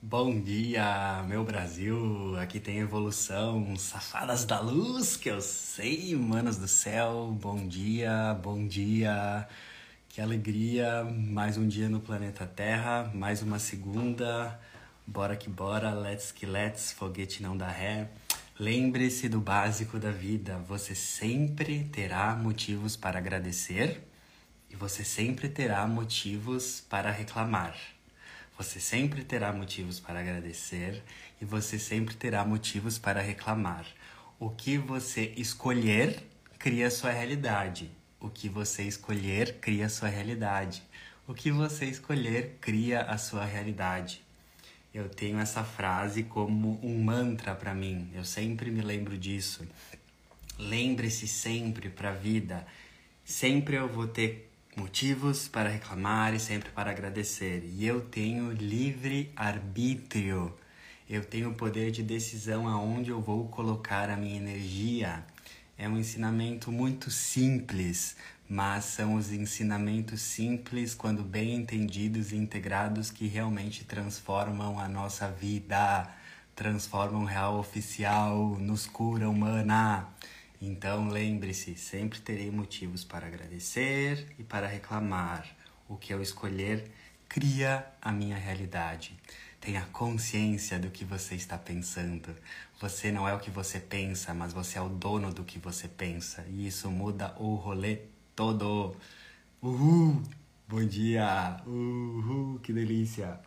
Bom dia, meu Brasil! Aqui tem evolução, safadas da luz, que eu sei, manos do céu. Bom dia, bom dia. Que alegria, mais um dia no planeta Terra, mais uma segunda. Bora que bora, let's que let's, foguete não dá ré. Lembre-se do básico da vida, você sempre terá motivos para agradecer e você sempre terá motivos para reclamar. Você sempre terá motivos para agradecer e você sempre terá motivos para reclamar. O que você escolher cria sua realidade. O que você escolher cria sua realidade. O que você escolher cria a sua realidade. Eu tenho essa frase como um mantra para mim. Eu sempre me lembro disso. Lembre-se sempre para a vida. Sempre eu vou ter motivos para reclamar e sempre para agradecer. E eu tenho livre arbítrio. Eu tenho poder de decisão aonde eu vou colocar a minha energia. É um ensinamento muito simples, mas são os ensinamentos simples, quando bem entendidos e integrados, que realmente transformam a nossa vida, transformam real oficial, nos cura humana. Então lembre-se, sempre terei motivos para agradecer e para reclamar. O que eu escolher cria a minha realidade. Tenha consciência do que você está pensando. Você não é o que você pensa, mas você é o dono do que você pensa. E isso muda o rolê todo. Uhul! Bom dia! Uhul! Que delícia!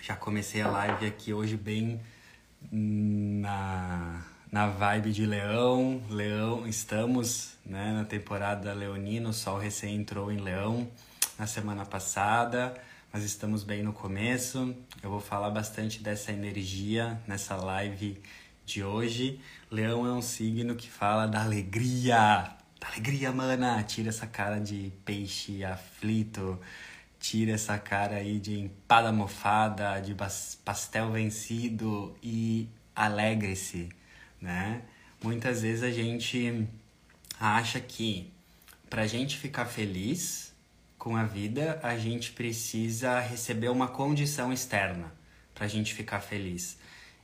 Já comecei a live aqui hoje bem na na vibe de Leão. Leão, estamos né, na temporada leonina, o sol recém entrou em Leão na semana passada, mas estamos bem no começo. Eu vou falar bastante dessa energia nessa live de hoje. Leão é um signo que fala da alegria. Da alegria, mana! Tira essa cara de peixe aflito. Tira essa cara aí de empada mofada, de pastel vencido e alegre-se né? Muitas vezes a gente acha que para a gente ficar feliz com a vida, a gente precisa receber uma condição externa para a gente ficar feliz.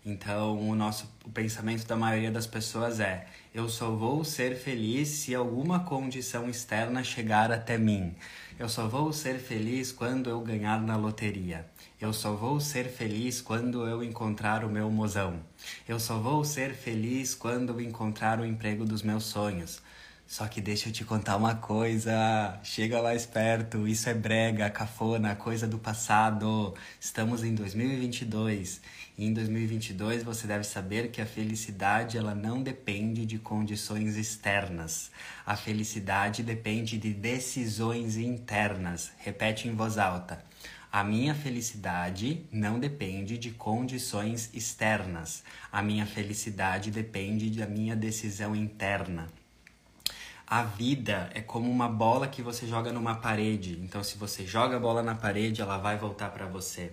Então, o nosso o pensamento da maioria das pessoas é: eu só vou ser feliz se alguma condição externa chegar até mim. Eu só vou ser feliz quando eu ganhar na loteria. Eu só vou ser feliz quando eu encontrar o meu mozão. Eu só vou ser feliz quando eu encontrar o emprego dos meus sonhos. Só que deixa eu te contar uma coisa. Chega mais perto, isso é brega, cafona, coisa do passado. Estamos em 2022 e em 2022 você deve saber que a felicidade ela não depende de condições externas. A felicidade depende de decisões internas. Repete em voz alta. A minha felicidade não depende de condições externas. A minha felicidade depende da minha decisão interna. A vida é como uma bola que você joga numa parede. Então, se você joga a bola na parede, ela vai voltar para você.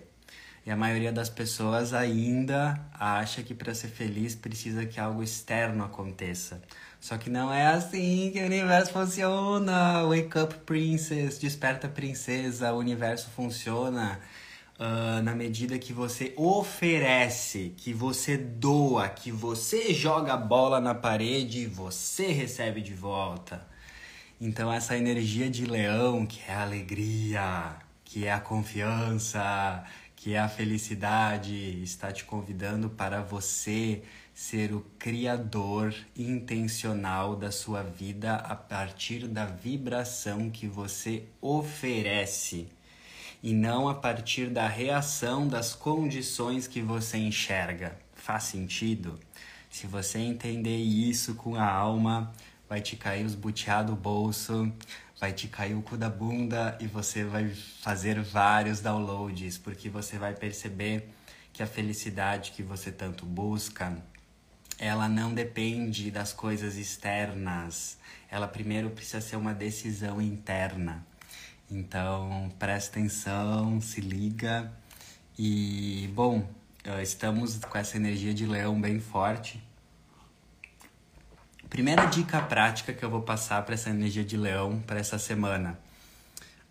E a maioria das pessoas ainda acha que para ser feliz precisa que algo externo aconteça. Só que não é assim que o universo funciona. Wake up, princess. Desperta, princesa. O universo funciona uh, na medida que você oferece, que você doa, que você joga a bola na parede e você recebe de volta. Então, essa energia de leão, que é a alegria, que é a confiança, que é a felicidade, está te convidando para você ser o criador intencional da sua vida a partir da vibração que você oferece e não a partir da reação das condições que você enxerga. Faz sentido? Se você entender isso com a alma, vai te cair os butiá do bolso, vai te cair o cu da bunda e você vai fazer vários downloads, porque você vai perceber que a felicidade que você tanto busca ela não depende das coisas externas. Ela primeiro precisa ser uma decisão interna. Então, presta atenção, se liga. E, bom, estamos com essa energia de leão bem forte. Primeira dica prática que eu vou passar para essa energia de leão para essa semana.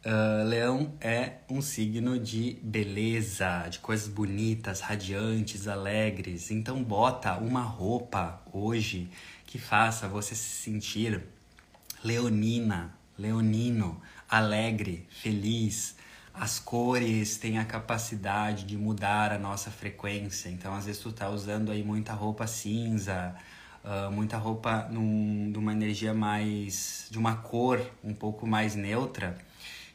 Uh, leão é um signo de beleza, de coisas bonitas, radiantes, alegres. Então bota uma roupa hoje que faça você se sentir leonina, leonino, alegre, feliz. As cores têm a capacidade de mudar a nossa frequência. Então às vezes tu tá usando aí muita roupa cinza, uh, muita roupa num, uma energia mais. de uma cor um pouco mais neutra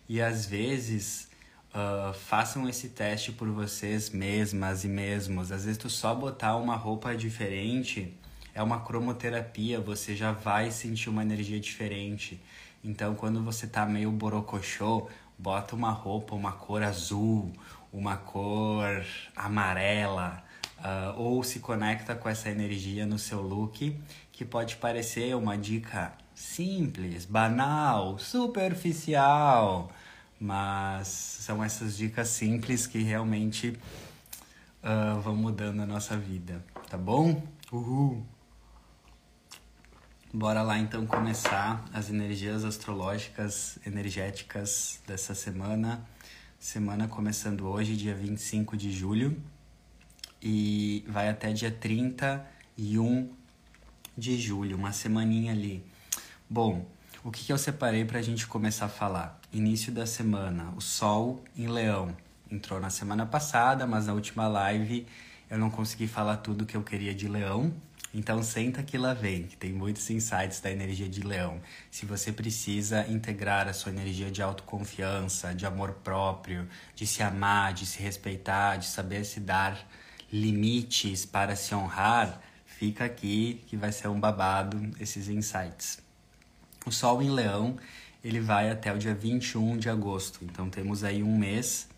e às vezes uh, façam esse teste por vocês mesmas e mesmos. Às vezes tu só botar uma roupa diferente é uma cromoterapia, você já vai sentir uma energia diferente. Então quando você tá meio borocochô, bota uma roupa, uma cor azul, uma cor amarela, uh, ou se conecta com essa energia no seu look, que pode parecer uma dica simples, banal, superficial, mas são essas dicas simples que realmente uh, vão mudando a nossa vida, tá bom? Uhul! Bora lá então começar as energias astrológicas, energéticas dessa semana. Semana começando hoje, dia 25 de julho, e vai até dia 31 de julho, uma semaninha ali. Bom, o que, eu separei para a gente começar a falar? Início da semana, o Sol em Leão. Entrou na semana passada, mas na última live eu não consegui falar tudo que eu queria de Leão. Então senta que lá vem, que tem muitos insights da energia de Leão. Se você precisa integrar a sua energia de autoconfiança, de amor próprio, de se amar, de se respeitar, de saber se dar limites para se honrar, fica aqui que vai ser um babado esses insights. O Sol em Leão, ele vai até o dia 21 de agosto. Então temos aí um mês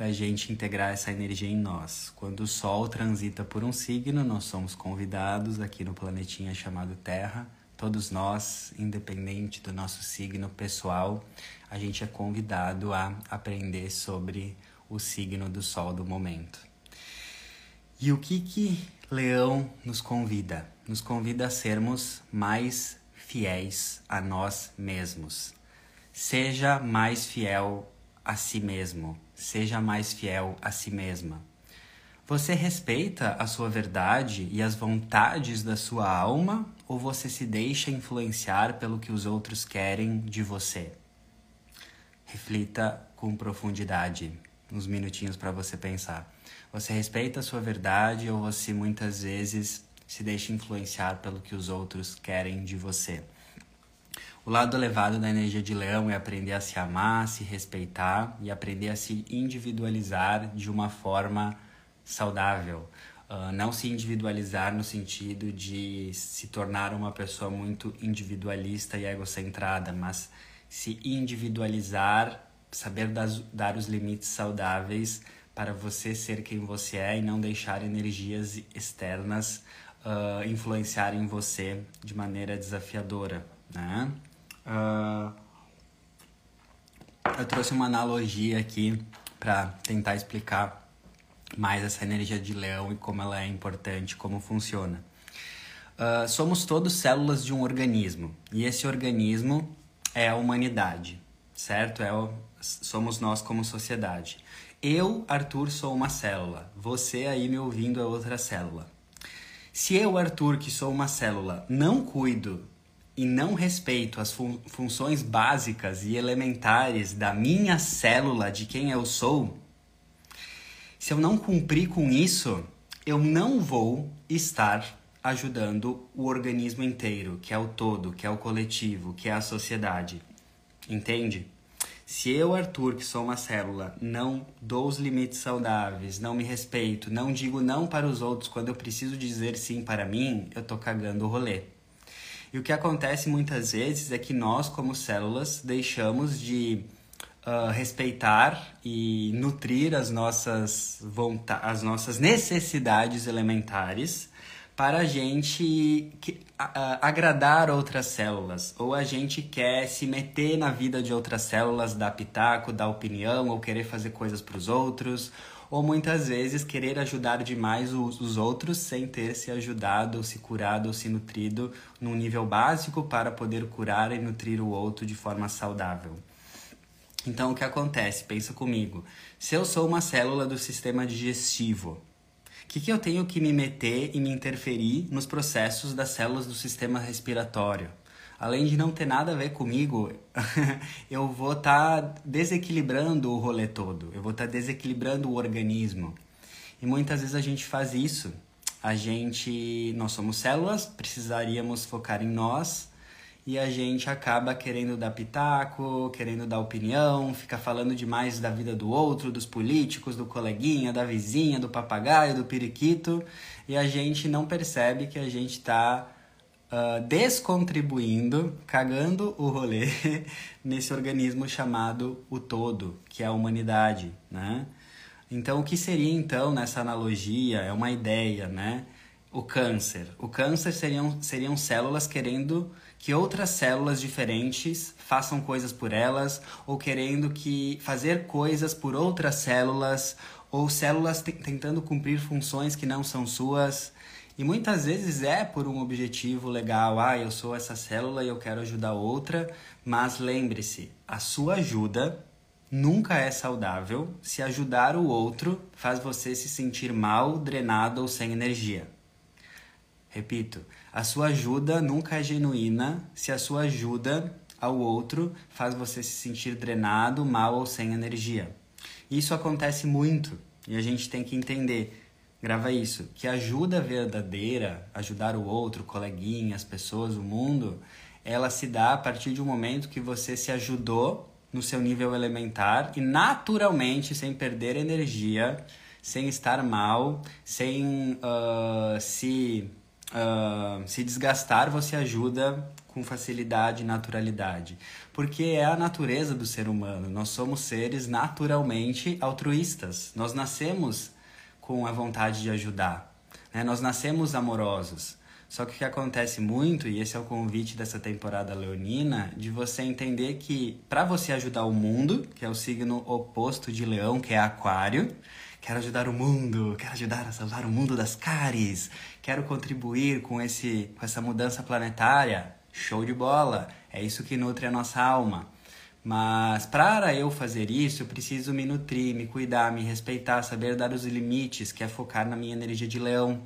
para a gente integrar essa energia em nós. Quando o Sol transita por um signo, nós somos convidados aqui no planetinha chamado Terra. Todos nós, independente do nosso signo pessoal, a gente é convidado a aprender sobre o signo do Sol do momento. E o que que Leão nos convida? Nos convida a sermos mais fiéis a nós mesmos. Seja mais fiel a si mesmo, seja mais fiel a si mesma. Você respeita a sua verdade e as vontades da sua alma ou você se deixa influenciar pelo que os outros querem de você? Reflita com profundidade, uns minutinhos para você pensar. Você respeita a sua verdade ou você muitas vezes se deixa influenciar pelo que os outros querem de você. O lado elevado da energia de leão é aprender a se amar, se respeitar e aprender a se individualizar de uma forma saudável. Uh, não se individualizar no sentido de se tornar uma pessoa muito individualista e egocentrada, mas se individualizar, saber das, dar os limites saudáveis para você ser quem você é e não deixar energias externas uh, influenciarem você de maneira desafiadora, né? Uh, eu trouxe uma analogia aqui para tentar explicar mais essa energia de leão e como ela é importante, como funciona. Uh, somos todos células de um organismo e esse organismo é a humanidade, certo? É o, somos nós como sociedade. Eu, Arthur, sou uma célula. Você aí me ouvindo é outra célula. Se eu, Arthur, que sou uma célula, não cuido e não respeito as fun funções básicas e elementares da minha célula, de quem eu sou, se eu não cumprir com isso, eu não vou estar ajudando o organismo inteiro, que é o todo, que é o coletivo, que é a sociedade. Entende? Se eu, Arthur, que sou uma célula, não dou os limites saudáveis, não me respeito, não digo não para os outros quando eu preciso dizer sim para mim, eu tô cagando o rolê. E o que acontece muitas vezes é que nós, como células, deixamos de uh, respeitar e nutrir as nossas, as nossas necessidades elementares para a gente que, agradar outras células, ou a gente quer se meter na vida de outras células, dar pitaco, dar opinião, ou querer fazer coisas para os outros, ou muitas vezes querer ajudar demais os, os outros sem ter se ajudado, ou se curado, ou se nutrido num nível básico para poder curar e nutrir o outro de forma saudável. Então, o que acontece? Pensa comigo. Se eu sou uma célula do sistema digestivo, o que, que eu tenho que me meter e me interferir nos processos das células do sistema respiratório? Além de não ter nada a ver comigo, eu vou estar tá desequilibrando o rolê todo. Eu vou estar tá desequilibrando o organismo. E muitas vezes a gente faz isso. A gente, nós somos células, precisaríamos focar em nós e a gente acaba querendo dar pitaco, querendo dar opinião, fica falando demais da vida do outro, dos políticos, do coleguinha, da vizinha, do papagaio, do periquito, e a gente não percebe que a gente está uh, descontribuindo, cagando o rolê nesse organismo chamado o todo, que é a humanidade, né? Então, o que seria então nessa analogia? É uma ideia, né? O câncer. O câncer seriam, seriam células querendo que outras células diferentes façam coisas por elas ou querendo que fazer coisas por outras células ou células tentando cumprir funções que não são suas. E muitas vezes é por um objetivo legal, ah, eu sou essa célula e eu quero ajudar outra, mas lembre-se, a sua ajuda nunca é saudável se ajudar o outro faz você se sentir mal, drenado ou sem energia. Repito, a sua ajuda nunca é genuína se a sua ajuda ao outro faz você se sentir drenado, mal ou sem energia. Isso acontece muito e a gente tem que entender, grava isso, que ajuda verdadeira, ajudar o outro, coleguinha, as pessoas, o mundo, ela se dá a partir de um momento que você se ajudou no seu nível elementar e naturalmente, sem perder energia, sem estar mal, sem uh, se uh, se desgastar, você ajuda com facilidade e naturalidade. Porque é a natureza do ser humano. Nós somos seres naturalmente altruístas. Nós nascemos com a vontade de ajudar. Né? Nós nascemos amorosos. Só que o que acontece muito, e esse é o convite dessa temporada leonina, de você entender que para você ajudar o mundo, que é o signo oposto de leão, que é aquário, quero ajudar o mundo, quero ajudar a salvar o mundo das caries, quero contribuir com, esse, com essa mudança planetária. Show de bola! É isso que nutre a nossa alma. Mas para eu fazer isso, eu preciso me nutrir, me cuidar, me respeitar, saber dar os limites, que é focar na minha energia de leão.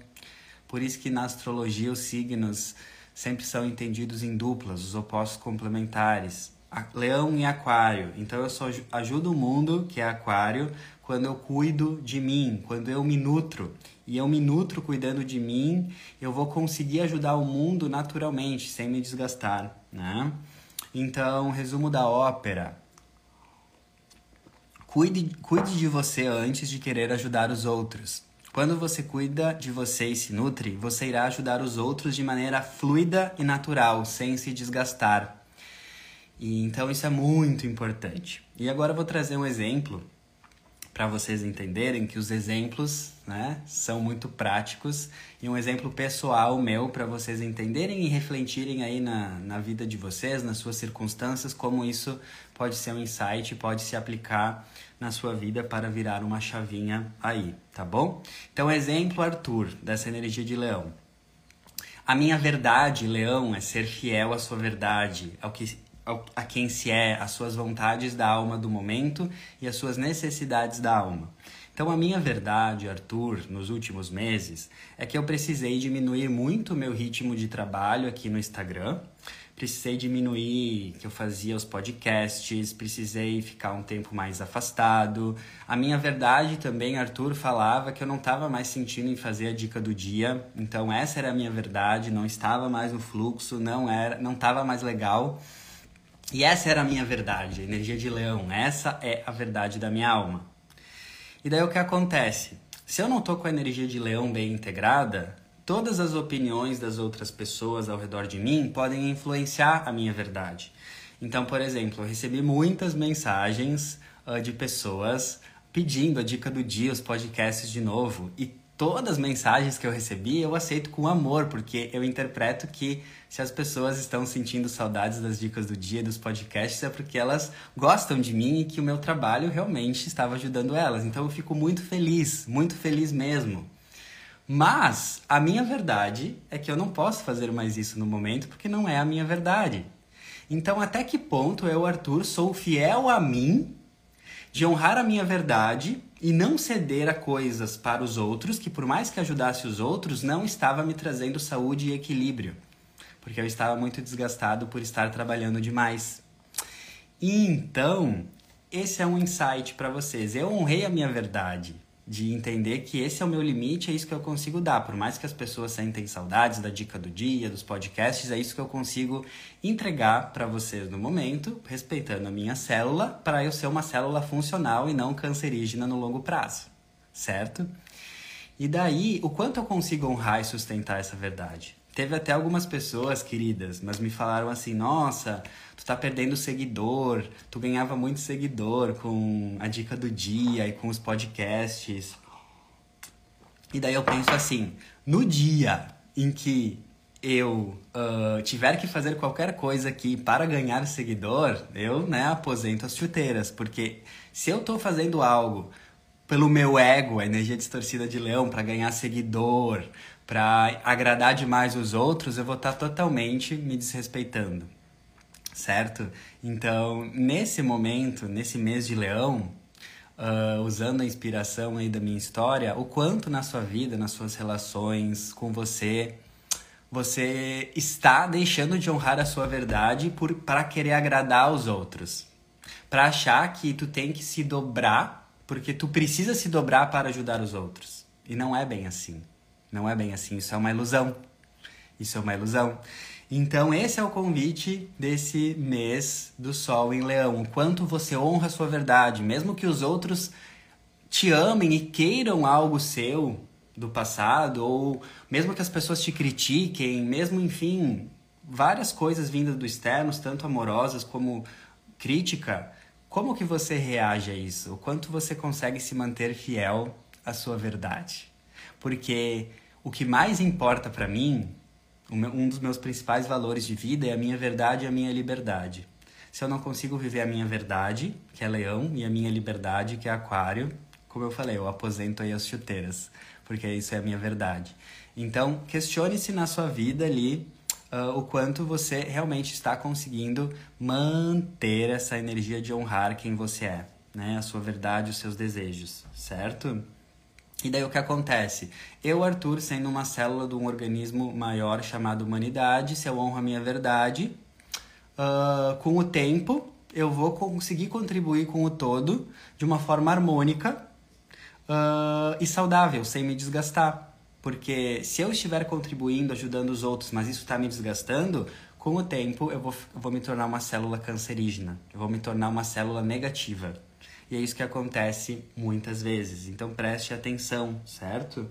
Por isso que na astrologia os signos sempre são entendidos em duplas, os opostos complementares. Leão e Aquário. Então eu só ajudo o mundo, que é Aquário, quando eu cuido de mim, quando eu me nutro. E eu me nutro cuidando de mim, eu vou conseguir ajudar o mundo naturalmente, sem me desgastar, né? Então, resumo da ópera. Cuide, cuide de você antes de querer ajudar os outros. Quando você cuida de você e se nutre, você irá ajudar os outros de maneira fluida e natural, sem se desgastar. E então isso é muito importante. E agora eu vou trazer um exemplo para vocês entenderem que os exemplos né, são muito práticos e um exemplo pessoal meu para vocês entenderem e refletirem aí na, na vida de vocês, nas suas circunstâncias, como isso pode ser um insight, pode se aplicar na sua vida para virar uma chavinha aí, tá bom? Então, exemplo Arthur, dessa energia de leão. A minha verdade, leão, é ser fiel à sua verdade, ao que a quem se é, as suas vontades da alma do momento e as suas necessidades da alma. Então, a minha verdade, Arthur, nos últimos meses, é que eu precisei diminuir muito o meu ritmo de trabalho aqui no Instagram. Precisei diminuir que eu fazia os podcasts, precisei ficar um tempo mais afastado. A minha verdade também, Arthur falava que eu não estava mais sentindo em fazer a dica do dia. Então essa era a minha verdade, não estava mais no fluxo, não era, não estava mais legal. E essa era a minha verdade, a energia de leão. Essa é a verdade da minha alma. E daí o que acontece? Se eu não tô com a energia de leão bem integrada, todas as opiniões das outras pessoas ao redor de mim podem influenciar a minha verdade. Então, por exemplo, eu recebi muitas mensagens uh, de pessoas pedindo a dica do dia, os podcasts de novo, e todas as mensagens que eu recebi eu aceito com amor, porque eu interpreto que se as pessoas estão sentindo saudades das dicas do dia, dos podcasts, é porque elas gostam de mim e que o meu trabalho realmente estava ajudando elas. Então eu fico muito feliz, muito feliz mesmo. Mas a minha verdade é que eu não posso fazer mais isso no momento porque não é a minha verdade. Então, até que ponto eu, Arthur, sou fiel a mim, de honrar a minha verdade e não ceder a coisas para os outros que, por mais que ajudasse os outros, não estava me trazendo saúde e equilíbrio, porque eu estava muito desgastado por estar trabalhando demais. Então, esse é um insight para vocês. Eu honrei a minha verdade de entender que esse é o meu limite, é isso que eu consigo dar. Por mais que as pessoas sentem saudades da dica do dia, dos podcasts, é isso que eu consigo entregar para vocês no momento, respeitando a minha célula, para eu ser uma célula funcional e não cancerígena no longo prazo, certo? E daí, o quanto eu consigo honrar e sustentar essa verdade? Teve até algumas pessoas queridas, mas me falaram assim: nossa, tu tá perdendo seguidor, tu ganhava muito seguidor com a dica do dia e com os podcasts. E daí eu penso assim: no dia em que eu uh, tiver que fazer qualquer coisa aqui para ganhar seguidor, eu né, aposento as chuteiras, porque se eu tô fazendo algo pelo meu ego, a energia distorcida de leão, para ganhar seguidor, para agradar demais os outros, eu vou estar tá totalmente me desrespeitando, certo? Então, nesse momento, nesse mês de leão, uh, usando a inspiração aí da minha história, o quanto na sua vida, nas suas relações com você, você está deixando de honrar a sua verdade para querer agradar os outros, para achar que tu tem que se dobrar porque tu precisa se dobrar para ajudar os outros. E não é bem assim. Não é bem assim, isso é uma ilusão. Isso é uma ilusão. Então, esse é o convite desse mês do Sol em Leão. O quanto você honra a sua verdade, mesmo que os outros te amem e queiram algo seu do passado, ou mesmo que as pessoas te critiquem, mesmo, enfim, várias coisas vindas do externo, tanto amorosas como crítica, como que você reage a isso? O quanto você consegue se manter fiel à sua verdade? Porque o que mais importa para mim, um dos meus principais valores de vida é a minha verdade e a minha liberdade. Se eu não consigo viver a minha verdade, que é leão, e a minha liberdade, que é aquário, como eu falei, eu aposento aí as chuteiras, porque isso é a minha verdade. Então, questione-se na sua vida ali uh, o quanto você realmente está conseguindo manter essa energia de honrar quem você é, né? A sua verdade, os seus desejos, certo? E daí o que acontece? Eu, Arthur, sendo uma célula de um organismo maior chamado humanidade, se eu honro a minha verdade, uh, com o tempo eu vou conseguir contribuir com o todo de uma forma harmônica uh, e saudável, sem me desgastar. Porque se eu estiver contribuindo, ajudando os outros, mas isso está me desgastando, com o tempo eu vou, eu vou me tornar uma célula cancerígena, eu vou me tornar uma célula negativa. E é isso que acontece muitas vezes. Então preste atenção, certo?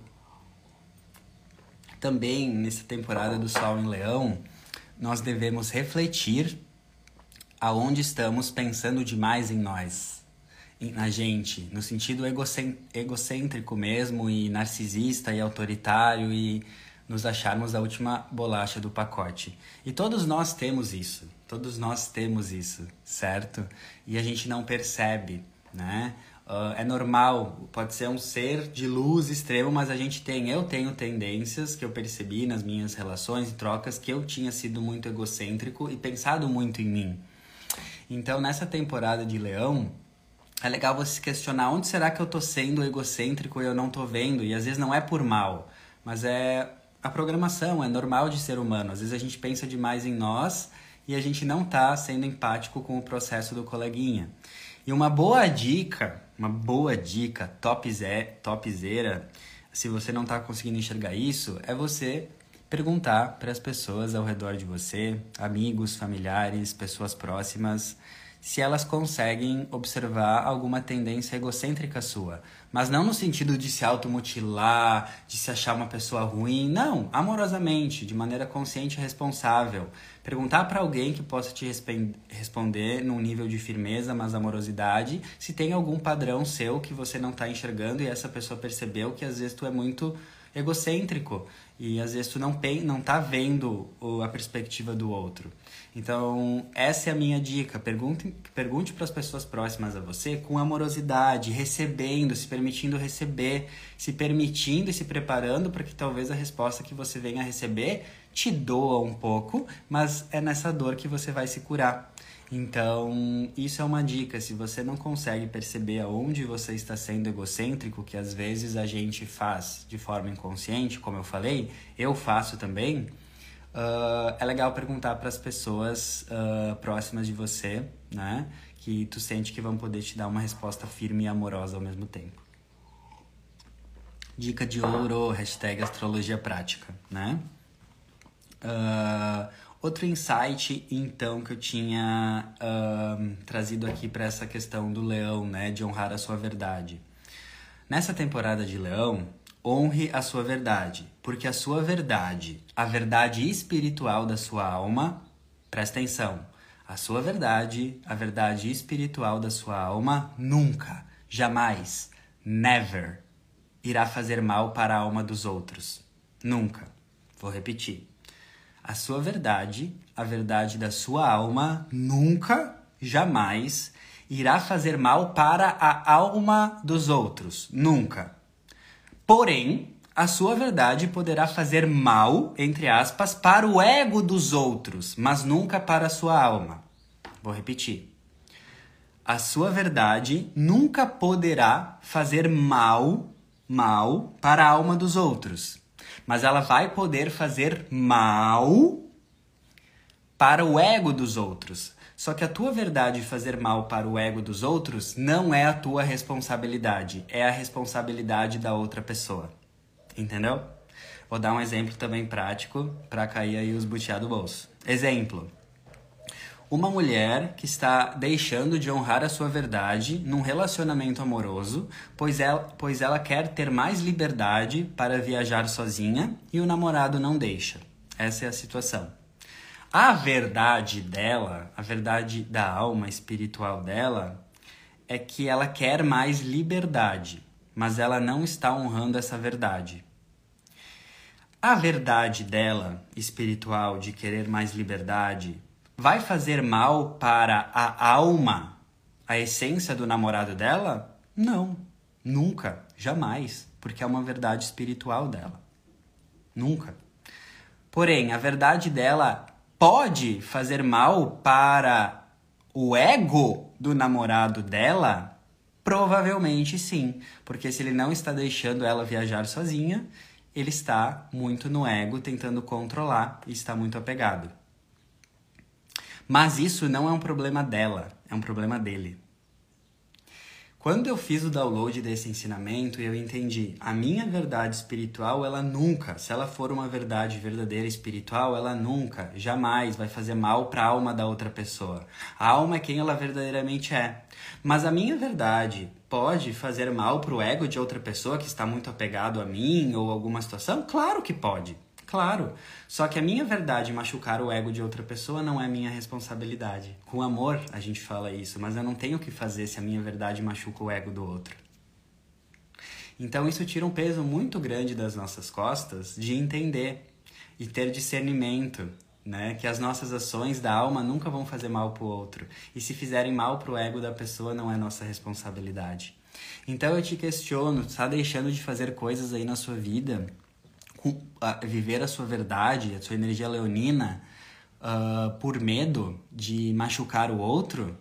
Também nessa temporada do Sol em Leão, nós devemos refletir aonde estamos pensando demais em nós, na gente, no sentido egocêntrico mesmo e narcisista e autoritário e nos acharmos a última bolacha do pacote. E todos nós temos isso, todos nós temos isso, certo? E a gente não percebe né? Uh, é normal, pode ser um ser de luz extremo, mas a gente tem, eu tenho tendências que eu percebi nas minhas relações e trocas que eu tinha sido muito egocêntrico e pensado muito em mim. Então, nessa temporada de Leão, é legal você se questionar onde será que eu tô sendo egocêntrico e eu não tô vendo, e às vezes não é por mal, mas é a programação, é normal de ser humano. Às vezes a gente pensa demais em nós e a gente não tá sendo empático com o processo do coleguinha. E uma boa dica, uma boa dica, topzera, topzera, se você não está conseguindo enxergar isso, é você perguntar para as pessoas ao redor de você, amigos, familiares, pessoas próximas, se elas conseguem observar alguma tendência egocêntrica sua. Mas não no sentido de se automutilar, de se achar uma pessoa ruim. Não, amorosamente, de maneira consciente e responsável. Perguntar para alguém que possa te responder num nível de firmeza, mas amorosidade, se tem algum padrão seu que você não está enxergando e essa pessoa percebeu que às vezes tu é muito egocêntrico e às vezes tu não, não tá vendo a perspectiva do outro. Então, essa é a minha dica. Pergunte, pergunte para as pessoas próximas a você com amorosidade, recebendo, se permitindo receber, se permitindo e se preparando para que talvez a resposta que você venha a receber te doa um pouco, mas é nessa dor que você vai se curar. Então, isso é uma dica. Se você não consegue perceber aonde você está sendo egocêntrico, que às vezes a gente faz de forma inconsciente, como eu falei, eu faço também, uh, é legal perguntar para as pessoas uh, próximas de você, né? Que tu sente que vão poder te dar uma resposta firme e amorosa ao mesmo tempo. Dica de ouro, hashtag astrologia prática, né? Uh, Outro insight, então, que eu tinha trazido aqui para essa questão do leão, né, de honrar a sua verdade. Nessa temporada de leão, honre a sua verdade, porque a sua verdade, a verdade espiritual da sua alma, presta atenção, a sua verdade, a verdade espiritual da sua alma, nunca, jamais, never, irá fazer mal para a alma dos outros. Nunca. Vou repetir a sua verdade, a verdade da sua alma, nunca, jamais irá fazer mal para a alma dos outros. Nunca. Porém, a sua verdade poderá fazer mal, entre aspas, para o ego dos outros, mas nunca para a sua alma. Vou repetir. A sua verdade nunca poderá fazer mal, mal para a alma dos outros, mas ela vai poder fazer mal para o ego dos outros. Só que a tua verdade fazer mal para o ego dos outros não é a tua responsabilidade, é a responsabilidade da outra pessoa. Entendeu? Vou dar um exemplo também prático para cair aí os butiá do bolso. Exemplo. Uma mulher que está deixando de honrar a sua verdade num relacionamento amoroso, pois ela, pois ela quer ter mais liberdade para viajar sozinha e o namorado não deixa. Essa é a situação. A verdade dela, a verdade da alma espiritual dela, é que ela quer mais liberdade, mas ela não está honrando essa verdade. A verdade dela, espiritual, de querer mais liberdade, vai fazer mal para a alma, a essência do namorado dela? Não, nunca, jamais, porque é uma verdade espiritual dela. Nunca. Porém, a verdade dela pode fazer mal para o ego do namorado dela? Provavelmente sim, porque se ele não está deixando ela viajar sozinha, ele está muito no ego, tentando controlar e está muito apegado. Mas isso não é um problema dela, é um problema dele. Quando eu fiz o download desse ensinamento, eu entendi, a minha verdade espiritual, ela nunca, se ela for uma verdade verdadeira espiritual, ela nunca, jamais vai fazer mal para a alma da outra pessoa. A alma é quem ela verdadeiramente é. Mas a minha verdade pode fazer mal para o ego de outra pessoa que está muito apegado a mim ou alguma situação? Claro que pode. Claro. Só que a minha verdade machucar o ego de outra pessoa não é minha responsabilidade. Com amor a gente fala isso, mas eu não tenho o que fazer se a minha verdade machuca o ego do outro. Então isso tira um peso muito grande das nossas costas de entender e ter discernimento, né? Que as nossas ações da alma nunca vão fazer mal pro outro. E se fizerem mal pro ego da pessoa, não é nossa responsabilidade. Então eu te questiono, está deixando de fazer coisas aí na sua vida viver a sua verdade, a sua energia leonina, uh, por medo de machucar o outro,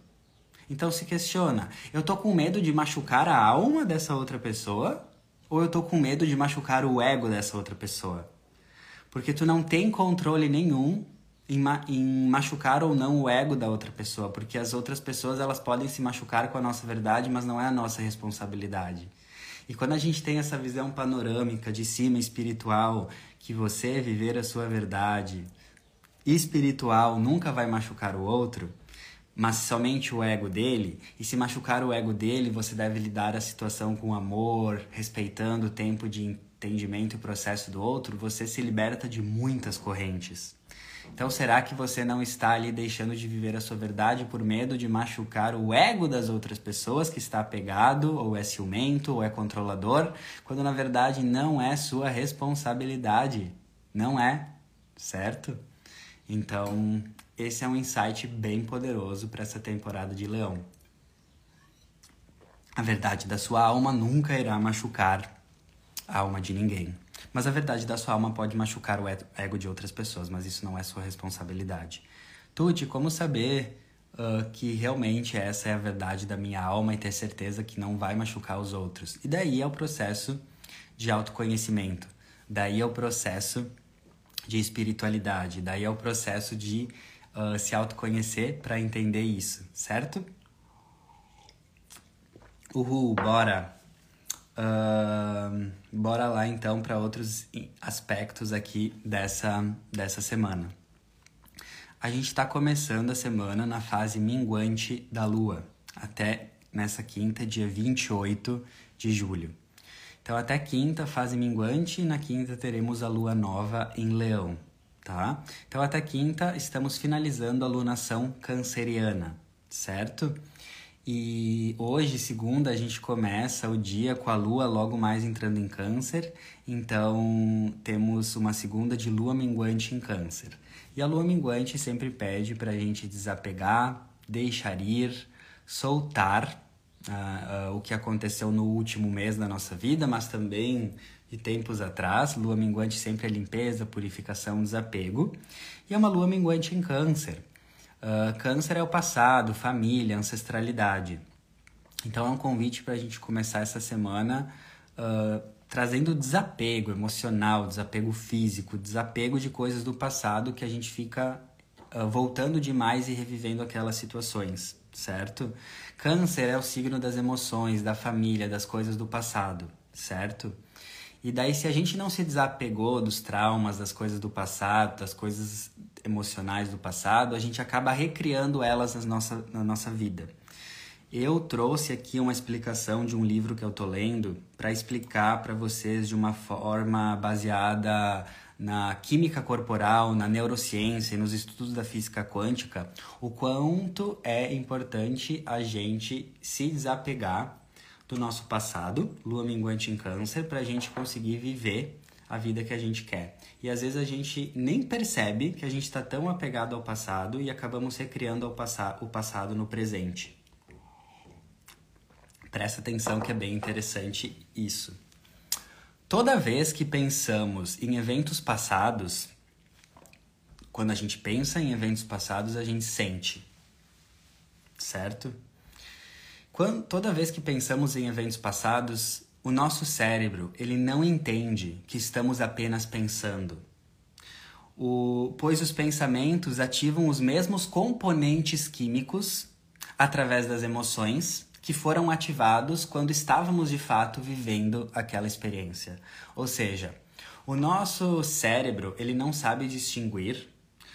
então se questiona: eu tô com medo de machucar a alma dessa outra pessoa ou eu tô com medo de machucar o ego dessa outra pessoa? Porque tu não tem controle nenhum em, ma em, machucar ou não o ego da outra pessoa, porque as outras pessoas elas podem se machucar com a nossa verdade, mas não é a nossa responsabilidade. E quando a gente tem essa visão panorâmica de cima espiritual, que você viver a sua verdade espiritual nunca vai machucar o outro, mas somente o ego dele, e se machucar o ego dele, você deve lidar a situação com amor, respeitando o tempo de entendimento e processo do outro, você se liberta de muitas correntes. Então, será que você não está ali deixando de viver a sua verdade por medo de machucar o ego das outras pessoas que está apegado, ou é ciumento, ou é controlador, quando na verdade não é sua responsabilidade? Não é, certo? Então, esse é um insight bem poderoso para essa temporada de Leão. A verdade da sua alma nunca irá machucar a alma de ninguém. Mas a verdade da sua alma pode machucar o ego de outras pessoas, mas isso não é sua responsabilidade. Tuti, como saber uh, que realmente essa é a verdade da minha alma e ter certeza que não vai machucar os outros? E daí é o processo de autoconhecimento, daí é o processo de espiritualidade, daí é o processo de uh, se autoconhecer para entender isso, certo? Uhul, bora! Uh, bora lá então para outros aspectos aqui dessa, dessa semana. A gente está começando a semana na fase minguante da Lua, até nessa quinta, dia 28 de julho. Então, até quinta, fase minguante, e na quinta teremos a Lua nova em Leão, tá? Então, até quinta, estamos finalizando a lunação canceriana, certo? E hoje, segunda, a gente começa o dia com a lua logo mais entrando em Câncer. Então, temos uma segunda de lua minguante em Câncer. E a lua minguante sempre pede para a gente desapegar, deixar ir, soltar uh, uh, o que aconteceu no último mês da nossa vida, mas também de tempos atrás. Lua minguante sempre é limpeza, purificação, desapego. E é uma lua minguante em Câncer. Uh, câncer é o passado, família, ancestralidade. Então é um convite para a gente começar essa semana uh, trazendo desapego emocional, desapego físico, desapego de coisas do passado que a gente fica uh, voltando demais e revivendo aquelas situações, certo? Câncer é o signo das emoções, da família, das coisas do passado, certo? E daí, se a gente não se desapegou dos traumas, das coisas do passado, das coisas emocionais do passado, a gente acaba recriando elas na nossa, na nossa vida. Eu trouxe aqui uma explicação de um livro que eu tô lendo para explicar para vocês de uma forma baseada na química corporal, na neurociência e nos estudos da física quântica, o quanto é importante a gente se desapegar do nosso passado, lua minguante em câncer, para a gente conseguir viver a vida que a gente quer. E às vezes a gente nem percebe que a gente está tão apegado ao passado e acabamos recriando o passado no presente. Presta atenção que é bem interessante isso. Toda vez que pensamos em eventos passados, quando a gente pensa em eventos passados, a gente sente. Certo? Quando, toda vez que pensamos em eventos passados, o nosso cérebro, ele não entende que estamos apenas pensando. O, pois os pensamentos ativam os mesmos componentes químicos através das emoções que foram ativados quando estávamos de fato vivendo aquela experiência. Ou seja, o nosso cérebro, ele não sabe distinguir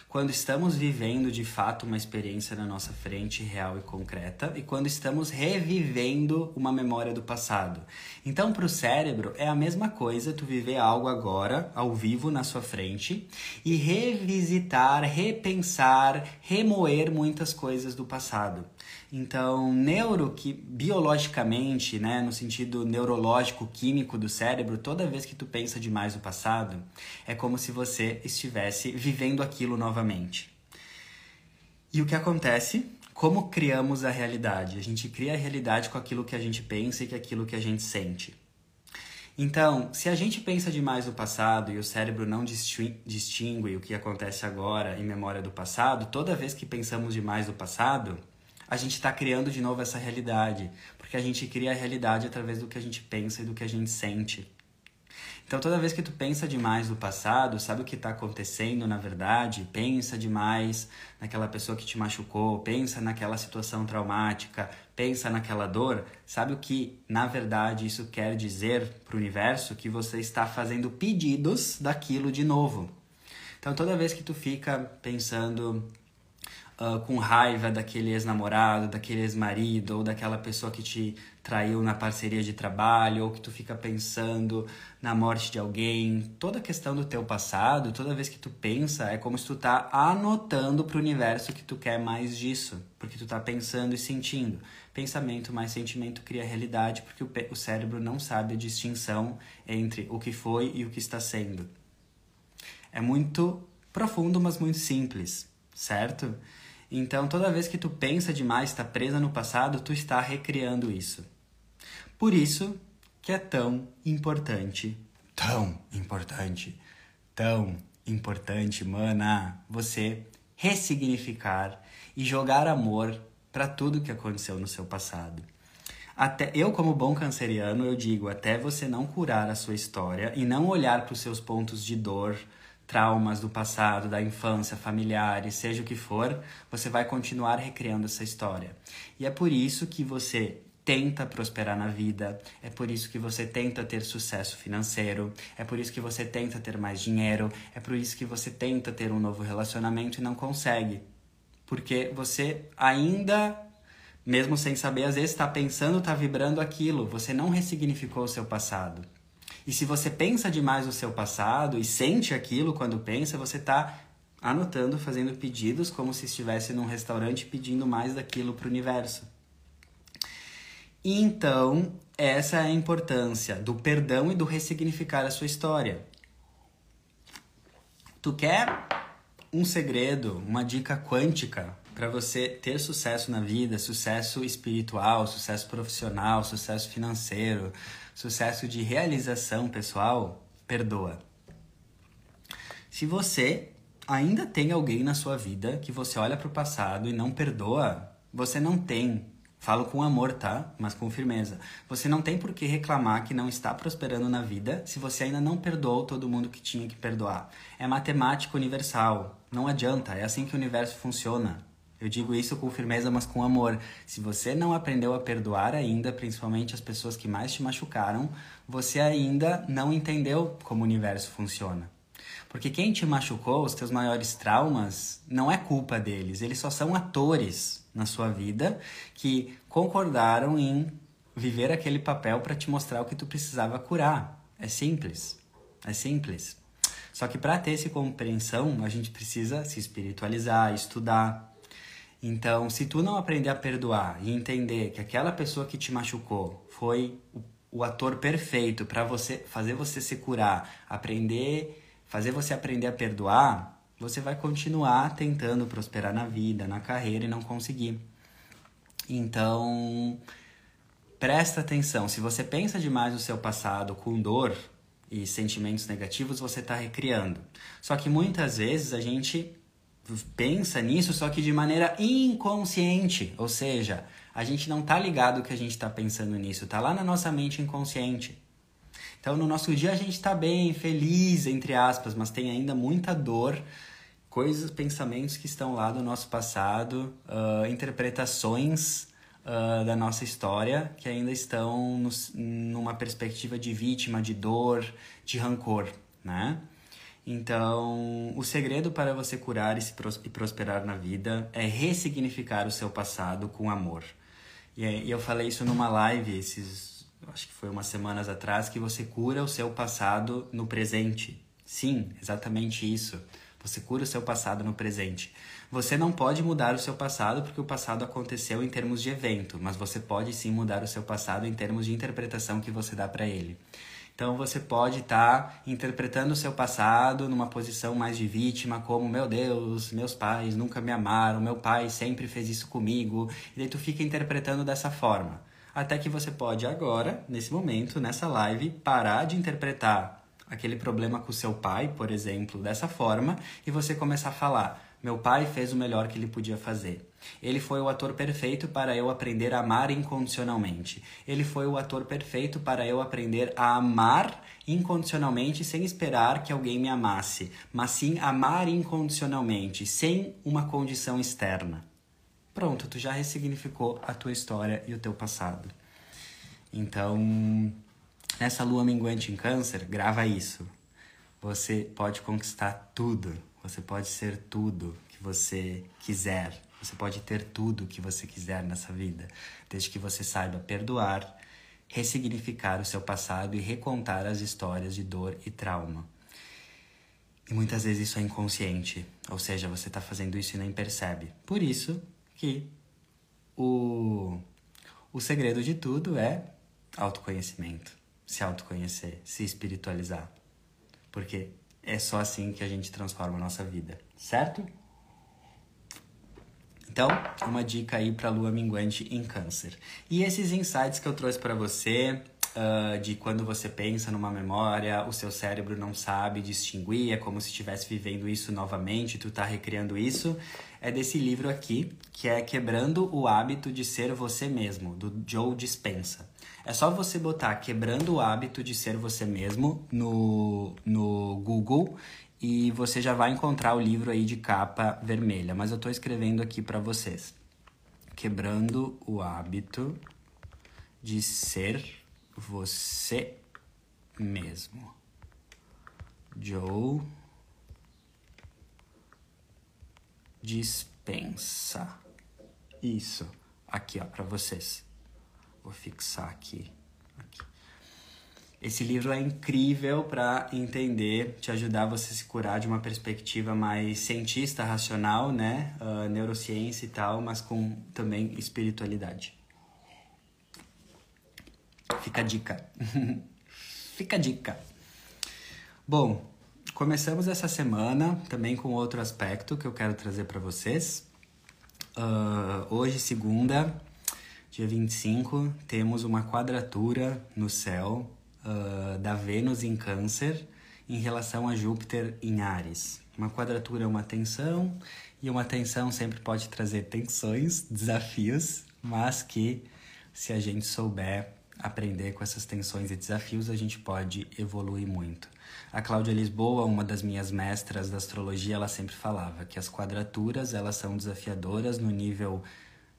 quando estamos vivendo de fato uma experiência na nossa frente real e concreta e quando estamos revivendo uma memória do passado. Então, para o cérebro é a mesma coisa tu viver algo agora, ao vivo na sua frente e revisitar, repensar, remoer muitas coisas do passado. Então, neuro que biologicamente, né, no sentido neurológico químico do cérebro, toda vez que tu pensa demais no passado, é como se você estivesse vivendo aquilo novamente. E o que acontece? Como criamos a realidade? A gente cria a realidade com aquilo que a gente pensa e com aquilo que a gente sente. Então, se a gente pensa demais no passado e o cérebro não distingue o que acontece agora em memória do passado, toda vez que pensamos demais no passado, a gente está criando de novo essa realidade, porque a gente cria a realidade através do que a gente pensa e do que a gente sente. Então, toda vez que tu pensa demais no passado, sabe o que está acontecendo na verdade? Pensa demais naquela pessoa que te machucou, pensa naquela situação traumática, pensa naquela dor. Sabe o que, na verdade, isso quer dizer para o universo? Que você está fazendo pedidos daquilo de novo. Então, toda vez que tu fica pensando uh, com raiva daquele ex-namorado, daquele ex-marido, ou daquela pessoa que te traiu na parceria de trabalho, ou que tu fica pensando na morte de alguém. Toda a questão do teu passado, toda vez que tu pensa, é como se tu tá anotando pro universo que tu quer mais disso, porque tu tá pensando e sentindo. Pensamento mais sentimento cria realidade, porque o, o cérebro não sabe a distinção entre o que foi e o que está sendo. É muito profundo, mas muito simples, certo? Então, toda vez que tu pensa demais, está presa no passado, tu está recriando isso. Por isso que é tão importante, tão importante, tão importante, mana, você ressignificar e jogar amor para tudo que aconteceu no seu passado. Até eu como bom canceriano, eu digo, até você não curar a sua história e não olhar para os seus pontos de dor, traumas do passado, da infância, familiares, seja o que for, você vai continuar recriando essa história. E é por isso que você tenta prosperar na vida, é por isso que você tenta ter sucesso financeiro, é por isso que você tenta ter mais dinheiro, é por isso que você tenta ter um novo relacionamento e não consegue. Porque você ainda, mesmo sem saber, às vezes está pensando, está vibrando aquilo, você não ressignificou o seu passado. E se você pensa demais o seu passado e sente aquilo quando pensa, você está anotando, fazendo pedidos como se estivesse num restaurante pedindo mais daquilo para o universo. Então, essa é a importância do perdão e do ressignificar a sua história. Tu quer um segredo, uma dica quântica para você ter sucesso na vida, sucesso espiritual, sucesso profissional, sucesso financeiro, sucesso de realização pessoal, perdoa. Se você ainda tem alguém na sua vida que você olha para o passado e não perdoa, você não tem. Falo com amor, tá? Mas com firmeza. Você não tem por que reclamar que não está prosperando na vida se você ainda não perdoou todo mundo que tinha que perdoar. É matemática universal. Não adianta, é assim que o universo funciona. Eu digo isso com firmeza, mas com amor. Se você não aprendeu a perdoar ainda, principalmente as pessoas que mais te machucaram, você ainda não entendeu como o universo funciona. Porque quem te machucou, os teus maiores traumas, não é culpa deles, eles só são atores na sua vida que concordaram em viver aquele papel para te mostrar o que tu precisava curar. É simples. É simples. Só que para ter essa compreensão, a gente precisa se espiritualizar, estudar, então, se tu não aprender a perdoar e entender que aquela pessoa que te machucou foi o, o ator perfeito para você fazer você se curar, aprender, fazer você aprender a perdoar, você vai continuar tentando prosperar na vida, na carreira e não conseguir. Então, presta atenção. Se você pensa demais no seu passado com dor e sentimentos negativos, você está recriando. Só que muitas vezes a gente pensa nisso, só que de maneira inconsciente. Ou seja, a gente não tá ligado que a gente está pensando nisso, tá lá na nossa mente inconsciente. Então, no nosso dia a gente está bem, feliz, entre aspas, mas tem ainda muita dor, coisas, pensamentos que estão lá do nosso passado, uh, interpretações uh, da nossa história que ainda estão no, numa perspectiva de vítima, de dor, de rancor, né? Então, o segredo para você curar e prosperar na vida é ressignificar o seu passado com amor. E eu falei isso numa live esses, acho que foi umas semanas atrás, que você cura o seu passado no presente. Sim, exatamente isso. Você cura o seu passado no presente. Você não pode mudar o seu passado porque o passado aconteceu em termos de evento, mas você pode sim mudar o seu passado em termos de interpretação que você dá para ele. Então você pode estar tá interpretando o seu passado numa posição mais de vítima, como meu Deus, meus pais nunca me amaram, meu pai sempre fez isso comigo, e daí tu fica interpretando dessa forma. Até que você pode agora, nesse momento, nessa live, parar de interpretar aquele problema com o seu pai, por exemplo, dessa forma, e você começar a falar: meu pai fez o melhor que ele podia fazer. Ele foi o ator perfeito para eu aprender a amar incondicionalmente. Ele foi o ator perfeito para eu aprender a amar incondicionalmente sem esperar que alguém me amasse, mas sim amar incondicionalmente, sem uma condição externa. Pronto, tu já ressignificou a tua história e o teu passado. Então, nessa lua minguante em Câncer, grava isso. Você pode conquistar tudo você pode ser tudo que você quiser. Você pode ter tudo o que você quiser nessa vida, desde que você saiba perdoar, ressignificar o seu passado e recontar as histórias de dor e trauma. E muitas vezes isso é inconsciente, ou seja, você está fazendo isso e nem percebe. Por isso que o, o segredo de tudo é autoconhecimento, se autoconhecer, se espiritualizar. Porque é só assim que a gente transforma a nossa vida, certo? Então, uma dica aí para lua minguante em câncer. E esses insights que eu trouxe para você, uh, de quando você pensa numa memória, o seu cérebro não sabe distinguir, é como se estivesse vivendo isso novamente, tu tá recriando isso, é desse livro aqui, que é Quebrando o Hábito de Ser Você Mesmo, do Joe Dispensa. É só você botar Quebrando o Hábito de Ser Você Mesmo no, no Google e você já vai encontrar o livro aí de capa vermelha, mas eu estou escrevendo aqui para vocês. Quebrando o hábito de ser você mesmo. Joe dispensa. Isso, aqui ó, para vocês. Vou fixar aqui. aqui. Esse livro é incrível para entender, te ajudar você se curar de uma perspectiva mais cientista, racional, né? Uh, neurociência e tal, mas com também espiritualidade. Fica a dica. Fica a dica. Bom, começamos essa semana também com outro aspecto que eu quero trazer para vocês. Uh, hoje, segunda, dia 25, temos uma quadratura no céu uh, da Vênus em Câncer em relação a Júpiter em Ares. Uma quadratura é uma tensão, e uma tensão sempre pode trazer tensões, desafios, mas que se a gente souber aprender com essas tensões e desafios, a gente pode evoluir muito. A Cláudia Lisboa, uma das minhas mestras da astrologia, ela sempre falava que as quadraturas, elas são desafiadoras no nível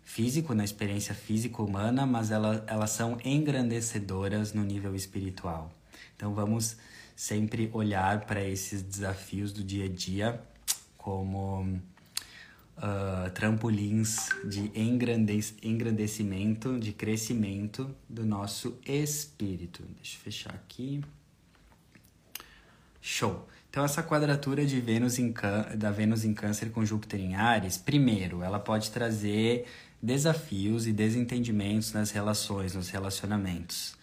físico, na experiência física humana, mas ela, elas são engrandecedoras no nível espiritual. Então vamos sempre olhar para esses desafios do dia a dia como uh, trampolins de engrandecimento, de crescimento do nosso espírito. Deixa eu fechar aqui. Show! Então, essa quadratura de Vênus em, da Vênus em Câncer com Júpiter em Ares, primeiro, ela pode trazer desafios e desentendimentos nas relações, nos relacionamentos.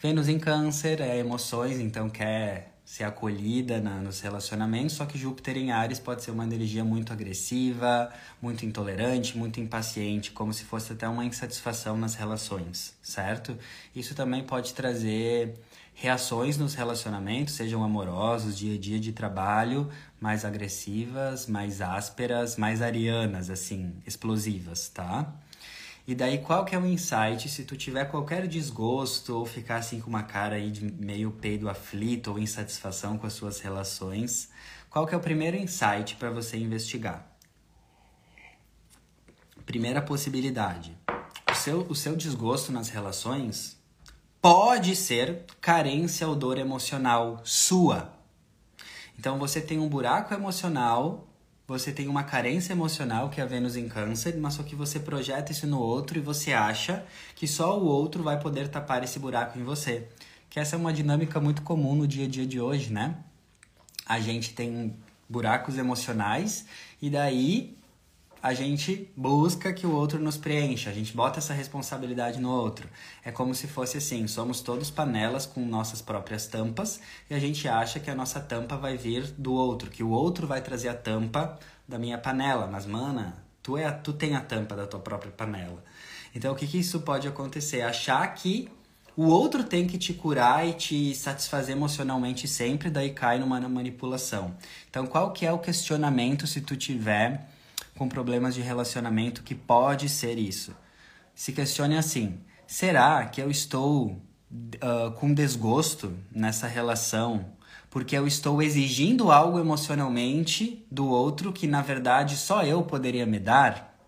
Vênus em Câncer é emoções, então quer ser acolhida na, nos relacionamentos, só que Júpiter em Ares pode ser uma energia muito agressiva, muito intolerante, muito impaciente, como se fosse até uma insatisfação nas relações, certo? Isso também pode trazer reações nos relacionamentos, sejam amorosos, dia a dia de trabalho, mais agressivas, mais ásperas, mais arianas, assim, explosivas, tá? E daí qual que é o insight se tu tiver qualquer desgosto ou ficar assim com uma cara aí de meio peido aflito ou insatisfação com as suas relações, qual que é o primeiro insight para você investigar? Primeira possibilidade. O seu, o seu desgosto nas relações pode ser carência ou dor emocional sua. Então você tem um buraco emocional, você tem uma carência emocional, que é a Vênus em Câncer, mas só que você projeta isso no outro e você acha que só o outro vai poder tapar esse buraco em você. Que essa é uma dinâmica muito comum no dia a dia de hoje, né? A gente tem buracos emocionais e daí a gente busca que o outro nos preencha, a gente bota essa responsabilidade no outro. É como se fosse assim: somos todos panelas com nossas próprias tampas e a gente acha que a nossa tampa vai vir do outro, que o outro vai trazer a tampa da minha panela. Mas, mana, tu, é a, tu tem a tampa da tua própria panela. Então, o que, que isso pode acontecer? Achar que o outro tem que te curar e te satisfazer emocionalmente sempre, daí cai numa manipulação. Então, qual que é o questionamento se tu tiver com problemas de relacionamento que pode ser isso. Se questione assim: será que eu estou uh, com desgosto nessa relação porque eu estou exigindo algo emocionalmente do outro que na verdade só eu poderia me dar?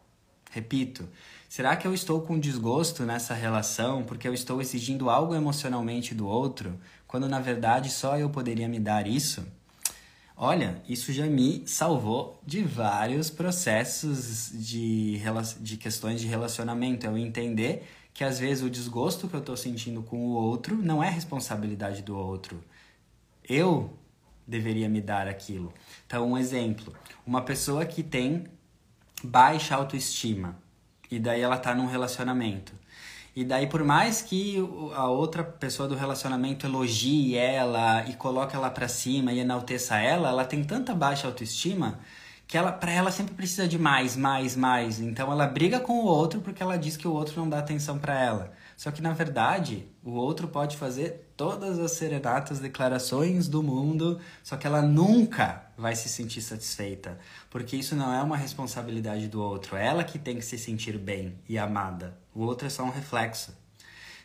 Repito, será que eu estou com desgosto nessa relação porque eu estou exigindo algo emocionalmente do outro quando na verdade só eu poderia me dar isso? Olha, isso já me salvou de vários processos de, de questões de relacionamento. Eu entender que às vezes o desgosto que eu estou sentindo com o outro não é responsabilidade do outro. Eu deveria me dar aquilo. Então, um exemplo: uma pessoa que tem baixa autoestima e daí ela está num relacionamento. E daí, por mais que a outra pessoa do relacionamento elogie ela e coloque ela para cima e enalteça ela, ela tem tanta baixa autoestima que ela, para ela sempre precisa de mais, mais, mais. Então ela briga com o outro porque ela diz que o outro não dá atenção para ela. Só que na verdade, o outro pode fazer todas as serenatas, declarações do mundo, só que ela nunca vai se sentir satisfeita, porque isso não é uma responsabilidade do outro, é ela que tem que se sentir bem e amada. O outro é só um reflexo.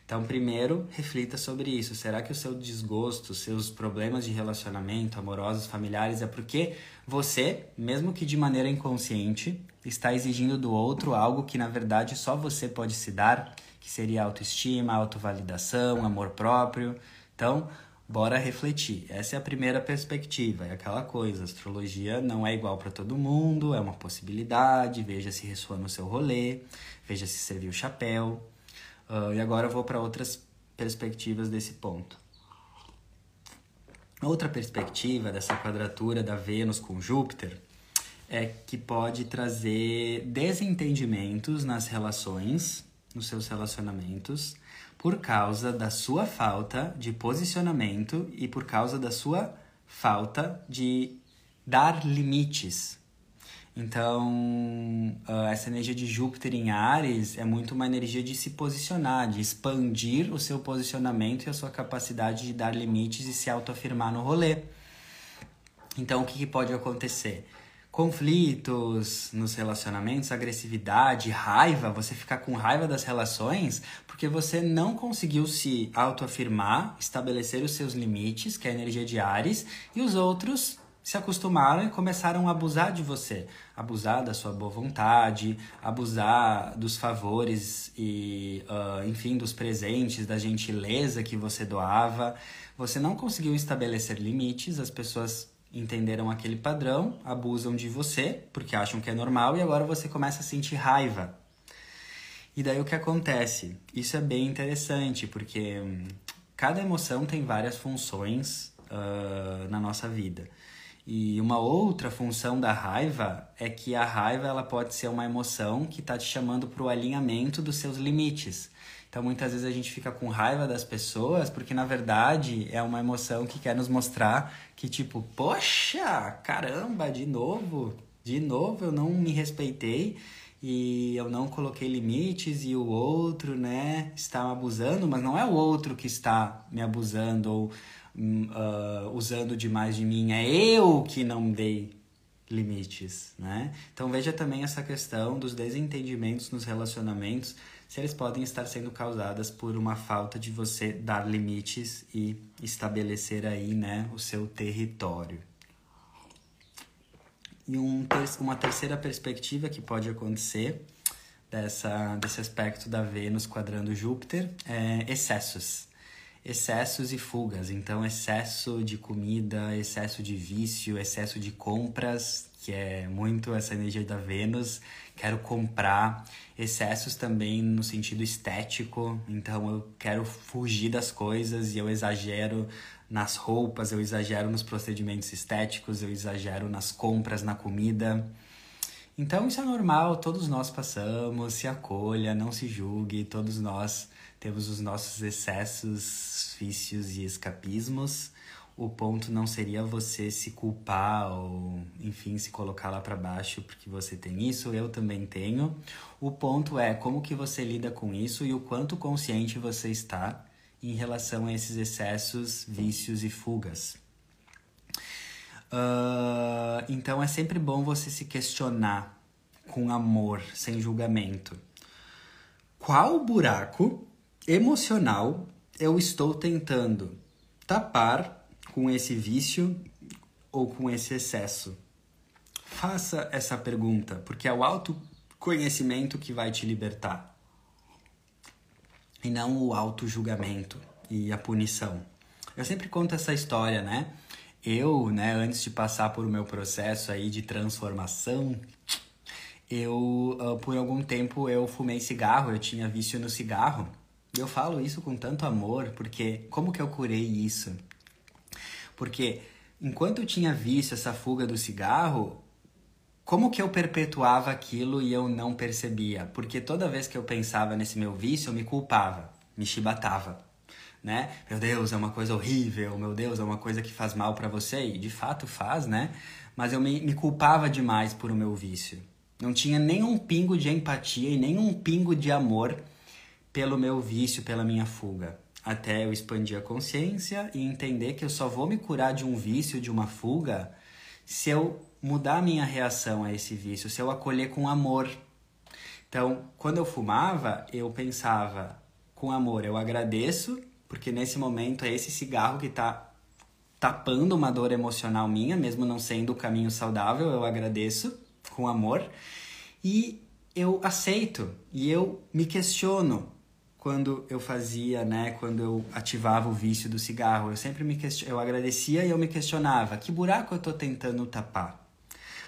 Então, primeiro, reflita sobre isso. Será que o seu desgosto, seus problemas de relacionamento, amorosos, familiares, é porque você, mesmo que de maneira inconsciente, está exigindo do outro algo que na verdade só você pode se dar, que seria autoestima, autovalidação, amor próprio? Então, bora refletir. Essa é a primeira perspectiva, é aquela coisa, astrologia não é igual para todo mundo, é uma possibilidade, veja se ressoa no seu rolê, veja se serviu o chapéu. Uh, e agora eu vou para outras perspectivas desse ponto. Outra perspectiva dessa quadratura da Vênus com Júpiter é que pode trazer desentendimentos nas relações, nos seus relacionamentos, por causa da sua falta de posicionamento e por causa da sua falta de dar limites então, uh, essa energia de Júpiter em Ares é muito uma energia de se posicionar, de expandir o seu posicionamento e a sua capacidade de dar limites e se autoafirmar no rolê. Então, o que, que pode acontecer? Conflitos nos relacionamentos, agressividade, raiva, você ficar com raiva das relações porque você não conseguiu se autoafirmar, estabelecer os seus limites, que é a energia de Ares, e os outros se acostumaram e começaram a abusar de você, abusar da sua boa vontade, abusar dos favores e, uh, enfim, dos presentes, da gentileza que você doava. Você não conseguiu estabelecer limites, as pessoas entenderam aquele padrão, abusam de você porque acham que é normal e agora você começa a sentir raiva. E daí o que acontece? Isso é bem interessante porque hum, cada emoção tem várias funções uh, na nossa vida. E uma outra função da raiva é que a raiva ela pode ser uma emoção que está te chamando para o alinhamento dos seus limites. Então muitas vezes a gente fica com raiva das pessoas porque na verdade é uma emoção que quer nos mostrar que tipo, poxa, caramba, de novo, de novo eu não me respeitei e eu não coloquei limites e o outro, né, está abusando, mas não é o outro que está me abusando ou uh, usando demais de mim, é eu que não dei limites, né? Então veja também essa questão dos desentendimentos nos relacionamentos, se eles podem estar sendo causadas por uma falta de você dar limites e estabelecer aí, né, o seu território. E um, uma terceira perspectiva que pode acontecer dessa, desse aspecto da Vênus quadrando Júpiter é excessos excessos e fugas. Então, excesso de comida, excesso de vício, excesso de compras, que é muito essa energia da Vênus. Quero comprar. Excessos também no sentido estético. Então, eu quero fugir das coisas e eu exagero nas roupas, eu exagero nos procedimentos estéticos, eu exagero nas compras, na comida. Então, isso é normal, todos nós passamos, se acolha, não se julgue, todos nós temos os nossos excessos, vícios e escapismos. O ponto não seria você se culpar ou, enfim, se colocar lá para baixo porque você tem isso, eu também tenho. O ponto é como que você lida com isso e o quanto consciente você está em relação a esses excessos, vícios e fugas. Uh, então é sempre bom você se questionar com amor, sem julgamento. Qual buraco emocional eu estou tentando tapar com esse vício ou com esse excesso? Faça essa pergunta, porque é o autoconhecimento que vai te libertar e não o auto-julgamento e a punição. Eu sempre conto essa história, né? eu, né, antes de passar por o meu processo aí de transformação, eu, uh, por algum tempo, eu fumei cigarro, eu tinha vício no cigarro. E eu falo isso com tanto amor, porque como que eu curei isso? Porque enquanto eu tinha vício, essa fuga do cigarro, como que eu perpetuava aquilo e eu não percebia? Porque toda vez que eu pensava nesse meu vício, eu me culpava, me chibatava, né? Meu Deus, é uma coisa horrível, meu Deus, é uma coisa que faz mal para você, e de fato faz, né? Mas eu me, me culpava demais por o meu vício. Não tinha nenhum pingo de empatia e nenhum pingo de amor pelo meu vício, pela minha fuga. Até eu expandir a consciência e entender que eu só vou me curar de um vício, de uma fuga, se eu mudar a minha reação a esse vício, se eu acolher com amor. Então, quando eu fumava, eu pensava com amor, eu agradeço, porque nesse momento é esse cigarro que está tapando uma dor emocional minha, mesmo não sendo o caminho saudável, eu agradeço com amor e eu aceito e eu me questiono quando eu fazia, né, quando eu ativava o vício do cigarro, eu sempre me eu agradecia e eu me questionava, que buraco eu estou tentando tapar?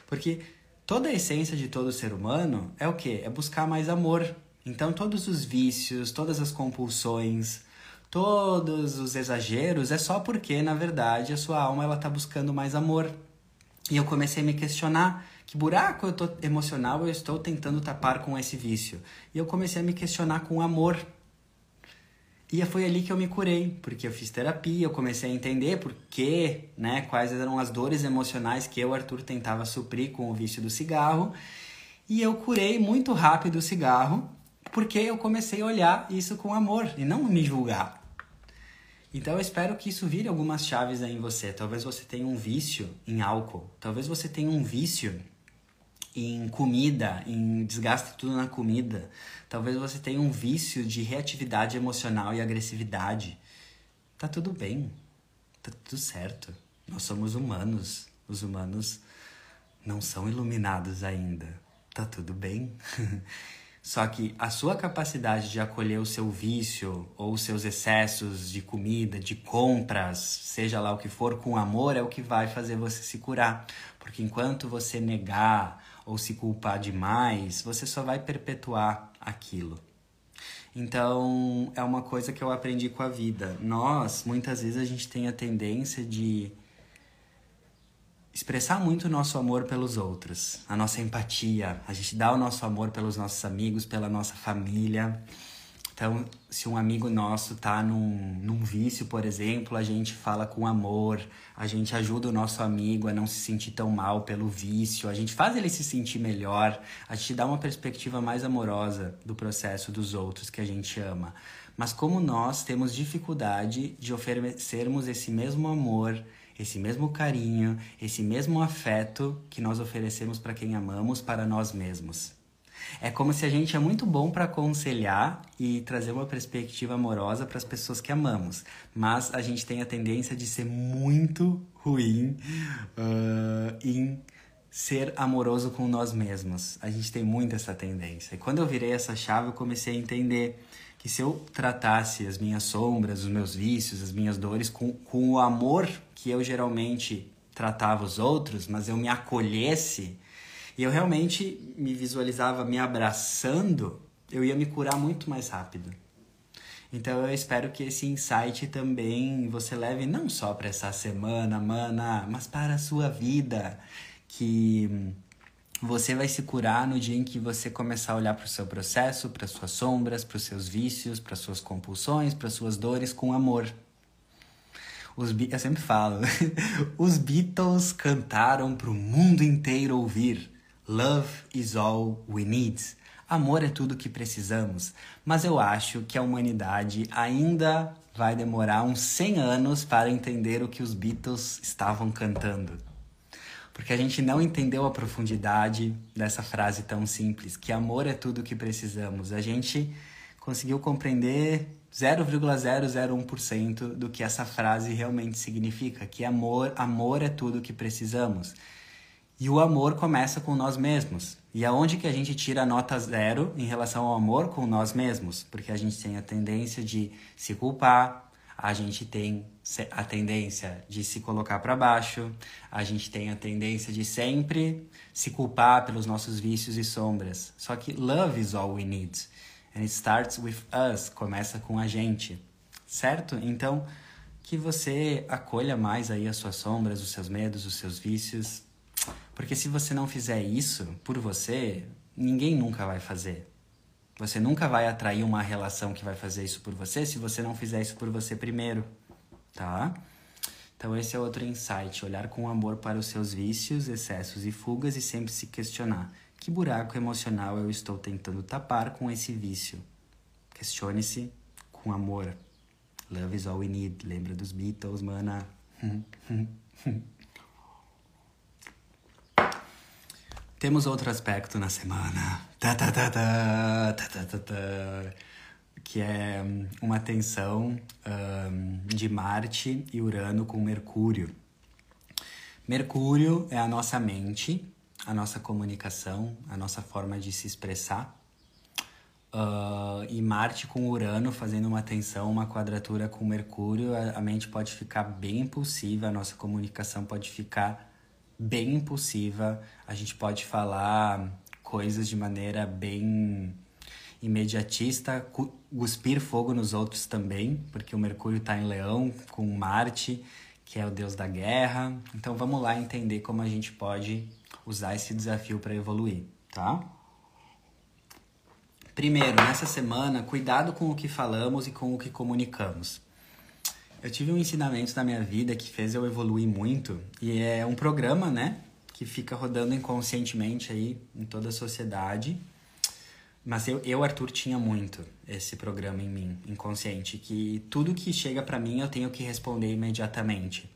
Porque toda a essência de todo ser humano é o quê? É buscar mais amor. Então todos os vícios, todas as compulsões, todos os exageros é só porque, na verdade, a sua alma ela tá buscando mais amor. E eu comecei a me questionar que buraco eu tô emocional eu estou tentando tapar com esse vício? E eu comecei a me questionar com amor. E foi ali que eu me curei, porque eu fiz terapia, eu comecei a entender por quê, né, quais eram as dores emocionais que eu, Arthur, tentava suprir com o vício do cigarro. E eu curei muito rápido o cigarro, porque eu comecei a olhar isso com amor e não me julgar. Então eu espero que isso vire algumas chaves aí em você. Talvez você tenha um vício em álcool, talvez você tenha um vício em comida, em desgaste tudo na comida. Talvez você tenha um vício de reatividade emocional e agressividade. Tá tudo bem. Tá tudo certo. Nós somos humanos. Os humanos não são iluminados ainda. Tá tudo bem. Só que a sua capacidade de acolher o seu vício ou os seus excessos de comida, de compras, seja lá o que for, com amor, é o que vai fazer você se curar. Porque enquanto você negar ou se culpar demais, você só vai perpetuar aquilo. Então, é uma coisa que eu aprendi com a vida. Nós, muitas vezes, a gente tem a tendência de expressar muito o nosso amor pelos outros, a nossa empatia. A gente dá o nosso amor pelos nossos amigos, pela nossa família. Então, se um amigo nosso tá num, num vício, por exemplo, a gente fala com amor, a gente ajuda o nosso amigo a não se sentir tão mal pelo vício, a gente faz ele se sentir melhor, a gente dá uma perspectiva mais amorosa do processo dos outros que a gente ama. Mas como nós temos dificuldade de oferecermos esse mesmo amor, esse mesmo carinho, esse mesmo afeto que nós oferecemos para quem amamos para nós mesmos. É como se a gente é muito bom para aconselhar e trazer uma perspectiva amorosa para as pessoas que amamos, mas a gente tem a tendência de ser muito ruim uh, em ser amoroso com nós mesmos. A gente tem muito essa tendência. E quando eu virei essa chave, eu comecei a entender que se eu tratasse as minhas sombras, os meus vícios, as minhas dores com, com o amor que eu geralmente tratava os outros, mas eu me acolhesse e eu realmente me visualizava me abraçando, eu ia me curar muito mais rápido. Então eu espero que esse insight também você leve não só para essa semana, mana, mas para a sua vida, que você vai se curar no dia em que você começar a olhar para o seu processo, para suas sombras, para os seus vícios, para suas compulsões, para suas dores com amor. Os, eu sempre falo, os Beatles cantaram para o mundo inteiro ouvir. Love is all we need. Amor é tudo que precisamos. Mas eu acho que a humanidade ainda vai demorar uns 100 anos para entender o que os Beatles estavam cantando. Porque a gente não entendeu a profundidade dessa frase tão simples, que amor é tudo que precisamos. A gente conseguiu compreender 0,001% do que essa frase realmente significa, que amor, amor é tudo que precisamos. E o amor começa com nós mesmos. E aonde que a gente tira a nota zero em relação ao amor com nós mesmos? Porque a gente tem a tendência de se culpar, a gente tem a tendência de se colocar para baixo, a gente tem a tendência de sempre se culpar pelos nossos vícios e sombras. Só que love is all we need. And it starts with us, começa com a gente, certo? Então, que você acolha mais aí as suas sombras, os seus medos, os seus vícios. Porque se você não fizer isso por você, ninguém nunca vai fazer. Você nunca vai atrair uma relação que vai fazer isso por você se você não fizer isso por você primeiro, tá? Então esse é outro insight, olhar com amor para os seus vícios, excessos e fugas e sempre se questionar: que buraco emocional eu estou tentando tapar com esse vício? Questione-se com amor. Love is all we need. Lembra dos Beatles, mana? Temos outro aspecto na semana. Tá, tá, tá, que é hum, uma tensão um, de Marte e Urano com Mercúrio. Mercúrio é a nossa mente, a nossa comunicação, a nossa forma de se expressar. Uh, e Marte com Urano fazendo uma tensão, uma quadratura com Mercúrio, a, a mente pode ficar bem impulsiva, a nossa comunicação pode ficar bem impulsiva, a gente pode falar coisas de maneira bem imediatista, cuspir fogo nos outros também, porque o Mercúrio está em Leão com Marte, que é o deus da guerra. Então vamos lá entender como a gente pode usar esse desafio para evoluir, tá? Primeiro, nessa semana, cuidado com o que falamos e com o que comunicamos. Eu tive um ensinamento na minha vida que fez eu evoluir muito e é um programa, né, que fica rodando inconscientemente aí em toda a sociedade. Mas eu, eu Arthur, tinha muito esse programa em mim, inconsciente, que tudo que chega para mim eu tenho que responder imediatamente.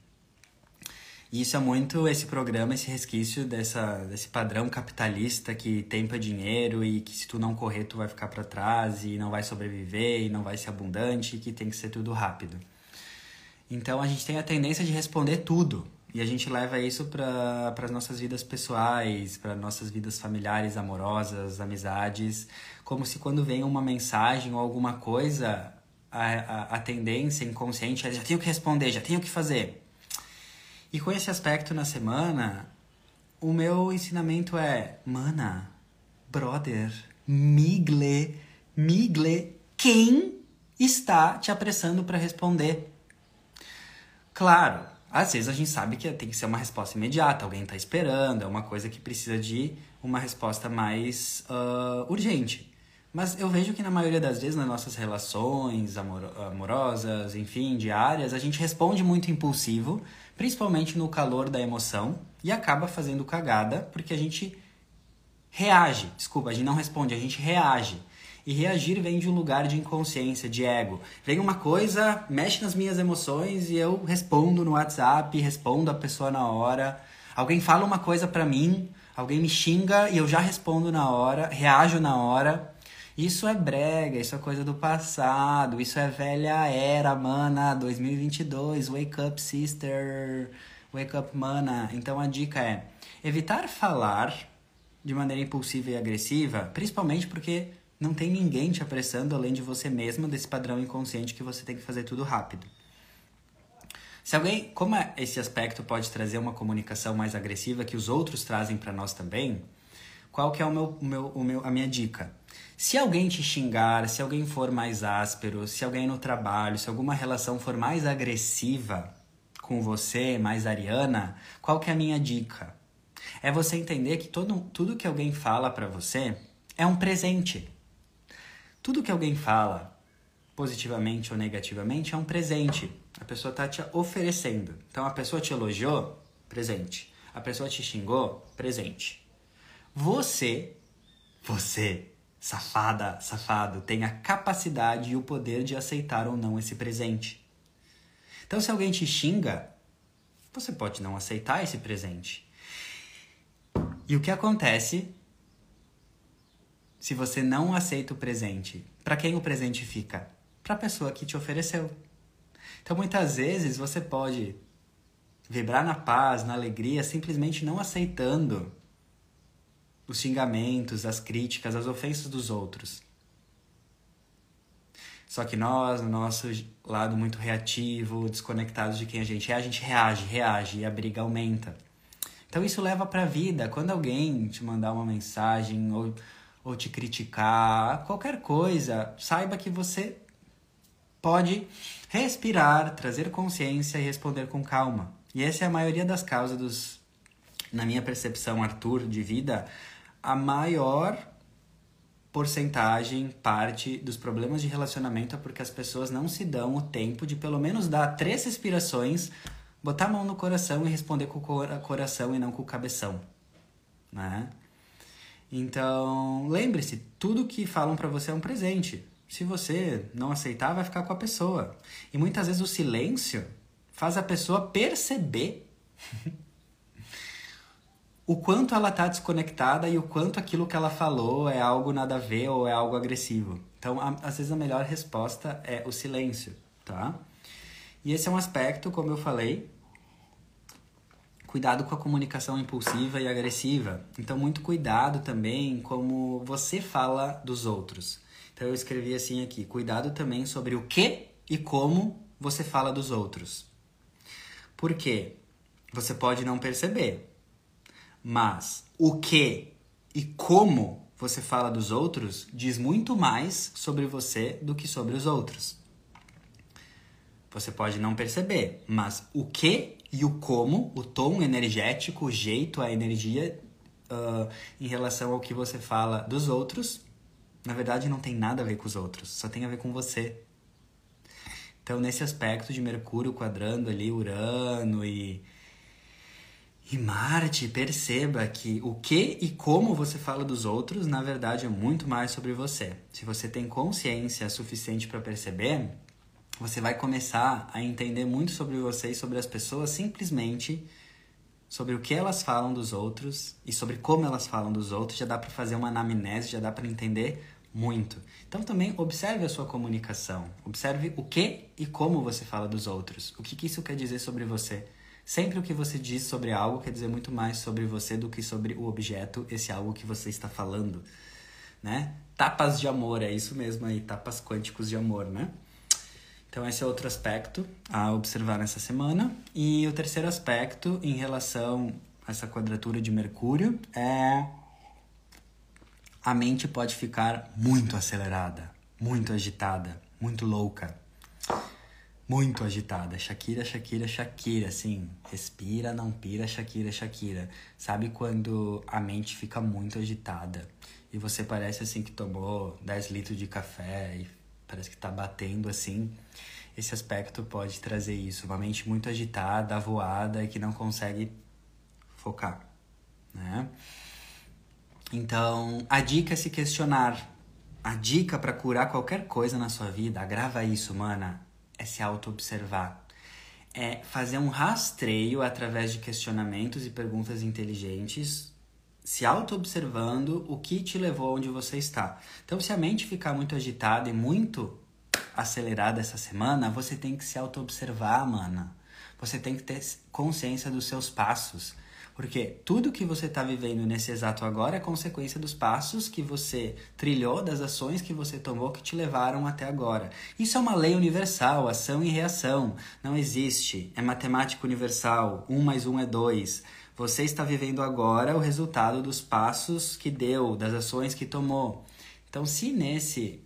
E isso é muito esse programa, esse resquício dessa, desse padrão capitalista que tempa dinheiro e que se tu não correr tu vai ficar para trás e não vai sobreviver e não vai ser abundante e que tem que ser tudo rápido. Então a gente tem a tendência de responder tudo. E a gente leva isso para as nossas vidas pessoais, para nossas vidas familiares, amorosas, amizades, como se quando vem uma mensagem ou alguma coisa, a, a, a tendência inconsciente é já tenho que responder, já tenho que fazer. E com esse aspecto na semana, o meu ensinamento é, mana, brother, migle, migle, quem está te apressando para responder? Claro, às vezes a gente sabe que tem que ser uma resposta imediata, alguém está esperando, é uma coisa que precisa de uma resposta mais uh, urgente. Mas eu vejo que na maioria das vezes nas nossas relações amor amorosas, enfim, diárias, a gente responde muito impulsivo, principalmente no calor da emoção, e acaba fazendo cagada porque a gente reage. Desculpa, a gente não responde, a gente reage. E reagir vem de um lugar de inconsciência, de ego. Vem uma coisa, mexe nas minhas emoções e eu respondo no WhatsApp, respondo a pessoa na hora. Alguém fala uma coisa pra mim, alguém me xinga e eu já respondo na hora, reajo na hora. Isso é brega, isso é coisa do passado, isso é velha era, mana, 2022, wake up sister, wake up mana. Então a dica é evitar falar de maneira impulsiva e agressiva, principalmente porque não tem ninguém te apressando além de você mesmo, desse padrão inconsciente que você tem que fazer tudo rápido. Se alguém, como é, esse aspecto pode trazer uma comunicação mais agressiva que os outros trazem para nós também, qual que é o meu, o meu, o meu, a minha dica? Se alguém te xingar, se alguém for mais áspero, se alguém no trabalho, se alguma relação for mais agressiva com você, mais ariana, qual que é a minha dica? É você entender que todo, tudo que alguém fala para você é um presente. Tudo que alguém fala, positivamente ou negativamente, é um presente. A pessoa está te oferecendo. Então a pessoa te elogiou, presente. A pessoa te xingou, presente. Você, você, safada, safado, tem a capacidade e o poder de aceitar ou não esse presente. Então se alguém te xinga, você pode não aceitar esse presente. E o que acontece se você não aceita o presente, para quem o presente fica? Para a pessoa que te ofereceu. Então muitas vezes você pode vibrar na paz, na alegria, simplesmente não aceitando os xingamentos, as críticas, as ofensas dos outros. Só que nós, no nosso lado muito reativo, desconectados de quem a gente é, a gente reage, reage e a briga aumenta. Então isso leva para a vida. Quando alguém te mandar uma mensagem ou, ou te criticar, qualquer coisa, saiba que você pode respirar, trazer consciência e responder com calma. E essa é a maioria das causas dos, na minha percepção, Arthur, de vida, a maior porcentagem, parte dos problemas de relacionamento é porque as pessoas não se dão o tempo de pelo menos dar três respirações, botar a mão no coração e responder com o coração e não com o cabeção, né? Então, lembre-se, tudo que falam para você é um presente. Se você não aceitar, vai ficar com a pessoa. E muitas vezes o silêncio faz a pessoa perceber o quanto ela está desconectada e o quanto aquilo que ela falou é algo nada a ver ou é algo agressivo. Então, a, às vezes a melhor resposta é o silêncio, tá? E esse é um aspecto, como eu falei, cuidado com a comunicação impulsiva e agressiva. Então, muito cuidado também como você fala dos outros. Então, eu escrevi assim aqui: cuidado também sobre o que e como você fala dos outros. Por quê? Você pode não perceber, mas o que e como você fala dos outros diz muito mais sobre você do que sobre os outros. Você pode não perceber, mas o que e o como, o tom energético, o jeito, a energia uh, em relação ao que você fala dos outros, na verdade não tem nada a ver com os outros, só tem a ver com você. Então, nesse aspecto de Mercúrio quadrando ali Urano e e Marte, perceba que o que e como você fala dos outros, na verdade, é muito mais sobre você. Se você tem consciência suficiente para perceber, você vai começar a entender muito sobre você e sobre as pessoas simplesmente sobre o que elas falam dos outros e sobre como elas falam dos outros. Já dá para fazer uma anamnese, já dá para entender muito. Então também observe a sua comunicação, observe o que e como você fala dos outros. O que, que isso quer dizer sobre você? Sempre o que você diz sobre algo quer dizer muito mais sobre você do que sobre o objeto, esse algo que você está falando, né? Tapas de amor, é isso mesmo aí, tapas quânticos de amor, né? Então esse é outro aspecto a observar nessa semana. E o terceiro aspecto em relação a essa quadratura de Mercúrio é a mente pode ficar muito acelerada, muito agitada, muito louca muito agitada. Shakira, Shakira, Shakira, assim, respira, não pira, Shakira, Shakira. Sabe quando a mente fica muito agitada e você parece assim que tomou 10 litros de café e parece que tá batendo assim? Esse aspecto pode trazer isso, uma mente muito agitada, avoada que não consegue focar, né? Então, a dica é se questionar. A dica para curar qualquer coisa na sua vida, grava isso, mana é se auto-observar. É fazer um rastreio através de questionamentos e perguntas inteligentes, se auto-observando o que te levou onde você está. Então, se a mente ficar muito agitada e muito acelerada essa semana, você tem que se auto-observar, mana. Você tem que ter consciência dos seus passos. Porque tudo que você está vivendo nesse exato agora é consequência dos passos que você trilhou, das ações que você tomou que te levaram até agora. Isso é uma lei universal, ação e reação. Não existe. É matemática universal. Um mais um é dois. Você está vivendo agora o resultado dos passos que deu, das ações que tomou. Então, se nesse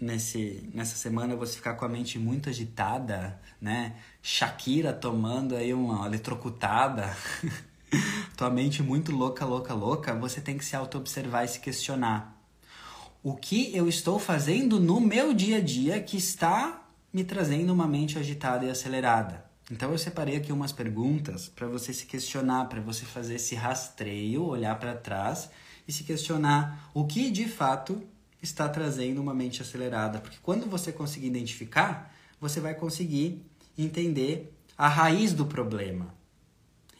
nesse nessa semana você ficar com a mente muito agitada, né? Shakira tomando aí uma eletrocutada, tua mente muito louca, louca, louca, você tem que se auto-observar e se questionar. O que eu estou fazendo no meu dia a dia que está me trazendo uma mente agitada e acelerada? Então eu separei aqui umas perguntas para você se questionar, para você fazer esse rastreio, olhar para trás e se questionar o que de fato está trazendo uma mente acelerada, porque quando você conseguir identificar, você vai conseguir entender a raiz do problema.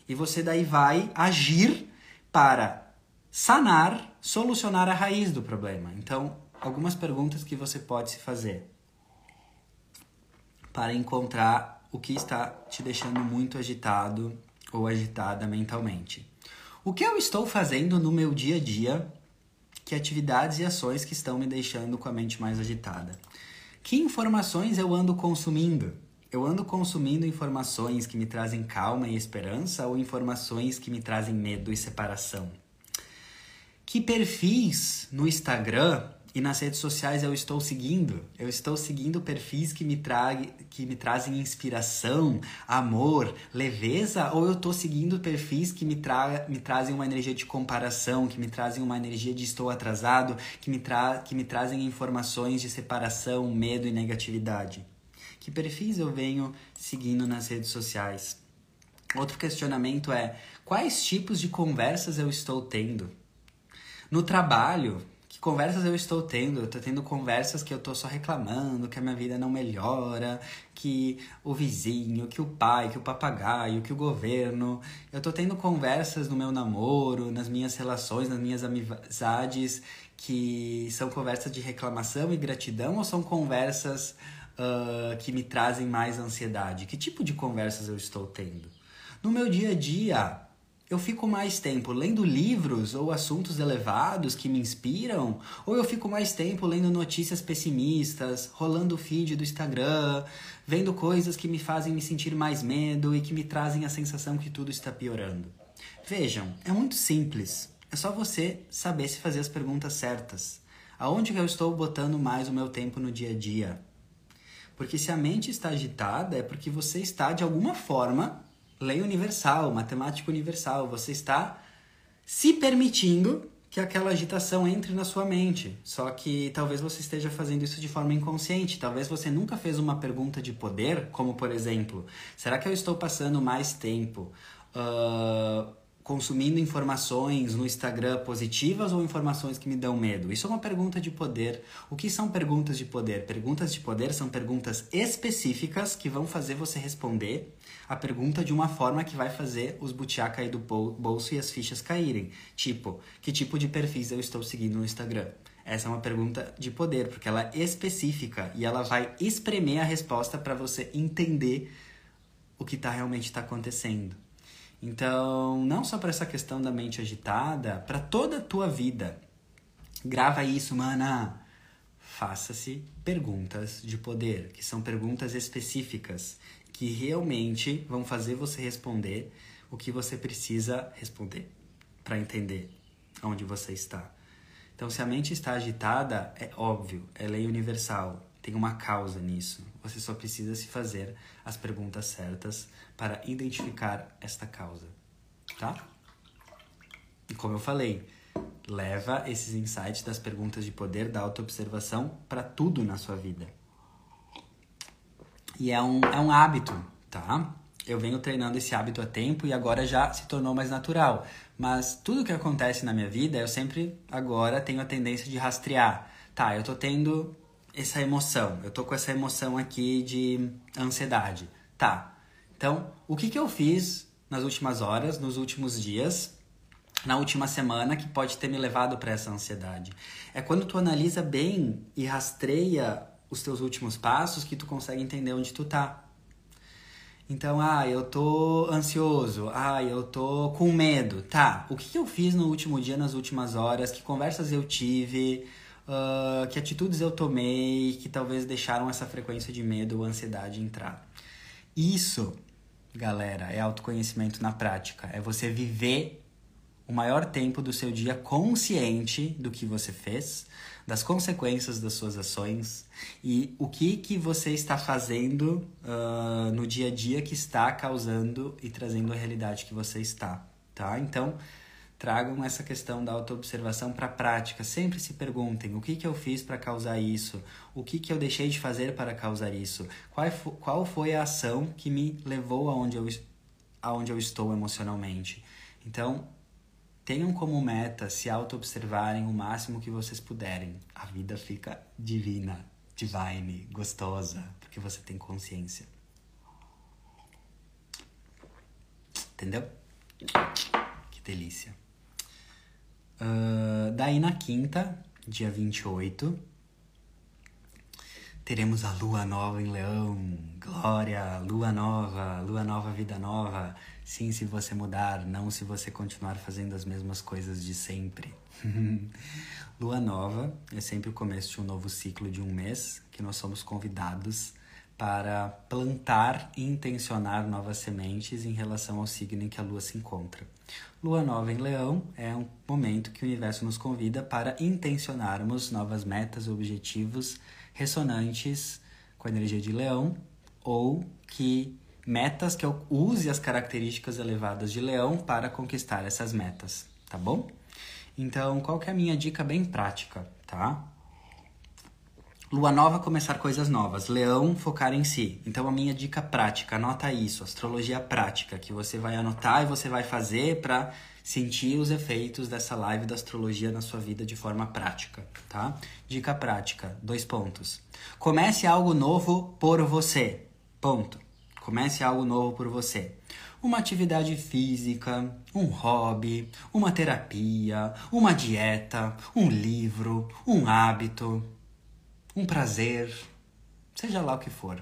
E você daí vai agir para sanar, solucionar a raiz do problema. Então, algumas perguntas que você pode se fazer para encontrar o que está te deixando muito agitado ou agitada mentalmente. O que eu estou fazendo no meu dia a dia? Que atividades e ações que estão me deixando com a mente mais agitada? que informações eu ando consumindo? Eu ando consumindo informações que me trazem calma e esperança ou informações que me trazem medo e separação? Que perfis no Instagram e nas redes sociais eu estou seguindo? Eu estou seguindo perfis que me, tra que me trazem inspiração, amor, leveza? Ou eu estou seguindo perfis que me, tra me trazem uma energia de comparação, que me trazem uma energia de estou atrasado, que me, tra que me trazem informações de separação, medo e negatividade? Que perfis eu venho seguindo nas redes sociais? Outro questionamento é: quais tipos de conversas eu estou tendo? No trabalho, que conversas eu estou tendo? Eu estou tendo conversas que eu estou só reclamando, que a minha vida não melhora, que o vizinho, que o pai, que o papagaio, que o governo. Eu estou tendo conversas no meu namoro, nas minhas relações, nas minhas amizades, que são conversas de reclamação e gratidão ou são conversas uh, que me trazem mais ansiedade? Que tipo de conversas eu estou tendo? No meu dia a dia, eu fico mais tempo lendo livros ou assuntos elevados que me inspiram? Ou eu fico mais tempo lendo notícias pessimistas, rolando o feed do Instagram, vendo coisas que me fazem me sentir mais medo e que me trazem a sensação que tudo está piorando? Vejam, é muito simples. É só você saber se fazer as perguntas certas. Aonde que eu estou botando mais o meu tempo no dia a dia? Porque se a mente está agitada, é porque você está, de alguma forma, lei universal, matemática universal. Você está se permitindo que aquela agitação entre na sua mente. Só que talvez você esteja fazendo isso de forma inconsciente. Talvez você nunca fez uma pergunta de poder, como por exemplo: será que eu estou passando mais tempo uh, consumindo informações no Instagram positivas ou informações que me dão medo? Isso é uma pergunta de poder. O que são perguntas de poder? Perguntas de poder são perguntas específicas que vão fazer você responder a pergunta de uma forma que vai fazer os butiá cair do bolso e as fichas caírem. Tipo, que tipo de perfis eu estou seguindo no Instagram? Essa é uma pergunta de poder, porque ela é específica e ela vai espremer a resposta para você entender o que tá, realmente está acontecendo. Então, não só para essa questão da mente agitada, para toda a tua vida. Grava isso, mana. Faça-se perguntas de poder, que são perguntas específicas, que realmente vão fazer você responder o que você precisa responder para entender onde você está. Então, se a mente está agitada, é óbvio, é lei universal, tem uma causa nisso. Você só precisa se fazer as perguntas certas para identificar esta causa, tá? E como eu falei, leva esses insights das perguntas de poder da autoobservação para tudo na sua vida. E é um, é um hábito, tá? Eu venho treinando esse hábito há tempo e agora já se tornou mais natural. Mas tudo que acontece na minha vida, eu sempre agora tenho a tendência de rastrear. Tá, eu tô tendo essa emoção, eu tô com essa emoção aqui de ansiedade. Tá, então, o que, que eu fiz nas últimas horas, nos últimos dias, na última semana que pode ter me levado para essa ansiedade? É quando tu analisa bem e rastreia os teus últimos passos que tu consegue entender onde tu tá. Então, ah, eu tô ansioso, ah, eu tô com medo. Tá, o que, que eu fiz no último dia, nas últimas horas? Que conversas eu tive? Uh, que atitudes eu tomei que talvez deixaram essa frequência de medo ou ansiedade entrar? Isso galera, é autoconhecimento na prática. É você viver o maior tempo do seu dia consciente do que você fez, das consequências das suas ações e o que, que você está fazendo uh, no dia a dia que está causando e trazendo a realidade que você está, tá? Então, tragam essa questão da autoobservação para a prática. Sempre se perguntem o que, que eu fiz para causar isso, o que, que eu deixei de fazer para causar isso, qual, qual foi a ação que me levou aonde eu, aonde eu estou emocionalmente. Então, tenham como meta se auto-observarem o máximo que vocês puderem. A vida fica divina, divine, gostosa, porque você tem consciência. Entendeu? Que delícia. Uh, daí na quinta, dia 28, teremos a lua nova em Leão. Glória, lua nova, lua nova, vida nova. Sim, se você mudar, não se você continuar fazendo as mesmas coisas de sempre. lua nova é sempre o começo de um novo ciclo de um mês que nós somos convidados para plantar e intencionar novas sementes em relação ao signo em que a lua se encontra. Lua nova em Leão é um momento que o universo nos convida para intencionarmos novas metas, objetivos ressonantes com a energia de Leão ou que metas que use as características elevadas de Leão para conquistar essas metas, tá bom? Então, qual que é a minha dica bem prática, tá? Lua nova, começar coisas novas. Leão, focar em si. Então, a minha dica prática, anota isso, astrologia prática, que você vai anotar e você vai fazer para sentir os efeitos dessa live da astrologia na sua vida de forma prática, tá? Dica prática, dois pontos. Comece algo novo por você. Ponto. Comece algo novo por você. Uma atividade física, um hobby, uma terapia, uma dieta, um livro, um hábito um prazer, seja lá o que for.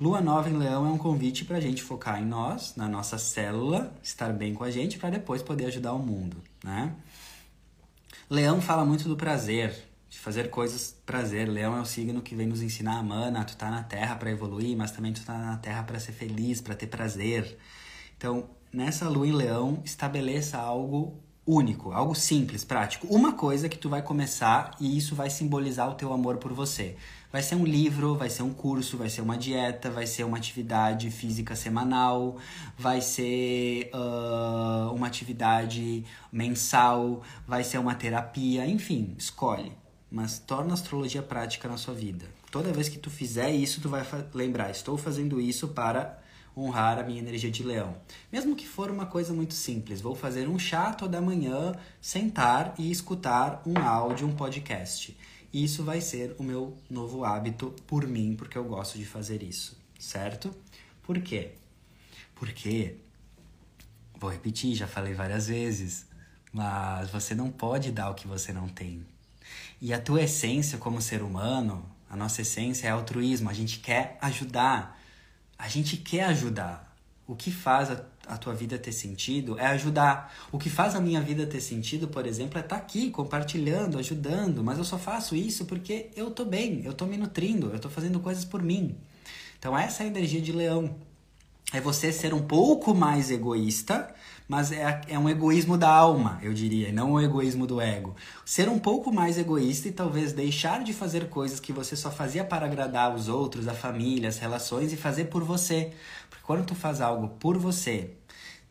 Lua nova em Leão é um convite para a gente focar em nós, na nossa célula, estar bem com a gente para depois poder ajudar o mundo, né? Leão fala muito do prazer, de fazer coisas prazer. Leão é o signo que vem nos ensinar, mana, tu tá na Terra para evoluir, mas também tu tá na Terra para ser feliz, para ter prazer. Então, nessa lua em Leão, estabeleça algo único, algo simples, prático. Uma coisa que tu vai começar e isso vai simbolizar o teu amor por você. Vai ser um livro, vai ser um curso, vai ser uma dieta, vai ser uma atividade física semanal, vai ser uh, uma atividade mensal, vai ser uma terapia, enfim, escolhe. Mas torna a astrologia prática na sua vida. Toda vez que tu fizer isso, tu vai lembrar, estou fazendo isso para honrar a minha energia de leão. Mesmo que for uma coisa muito simples, vou fazer um chá toda manhã, sentar e escutar um áudio, um podcast. Isso vai ser o meu novo hábito por mim, porque eu gosto de fazer isso, certo? Por quê? Porque, vou repetir, já falei várias vezes, mas você não pode dar o que você não tem. E a tua essência como ser humano, a nossa essência é altruísmo, a gente quer ajudar a gente quer ajudar. O que faz a, a, tua vida ter sentido é ajudar. O que faz a minha vida ter sentido, por exemplo, é estar tá aqui compartilhando, ajudando. Mas eu só faço isso porque eu tô bem, eu tô me nutrindo, eu tô fazendo coisas por mim. Então essa é a energia de leão. É você ser um pouco mais egoísta, mas é, é um egoísmo da alma, eu diria, não um egoísmo do ego. Ser um pouco mais egoísta e talvez deixar de fazer coisas que você só fazia para agradar os outros, a família, as relações e fazer por você. Porque quando tu faz algo por você,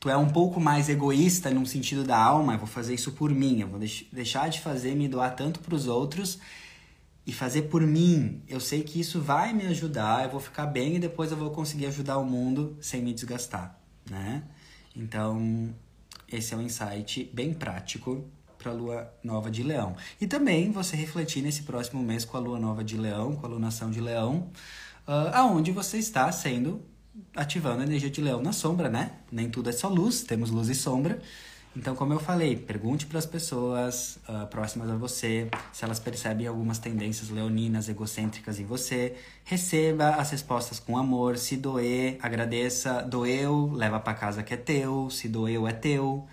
tu é um pouco mais egoísta no sentido da alma, eu vou fazer isso por mim, eu vou deixar de fazer, me doar tanto para os outros e fazer por mim. Eu sei que isso vai me ajudar, eu vou ficar bem e depois eu vou conseguir ajudar o mundo sem me desgastar, né? Então, esse é um insight bem prático para a lua nova de Leão. E também você refletir nesse próximo mês com a lua nova de Leão, com a lunação de Leão, uh, aonde você está sendo ativando a energia de Leão na sombra, né? Nem tudo é só luz, temos luz e sombra. Então, como eu falei, pergunte para as pessoas uh, próximas a você se elas percebem algumas tendências leoninas, egocêntricas em você. Receba as respostas com amor. Se doer, agradeça. Doeu, leva para casa que é teu. Se doeu, é teu.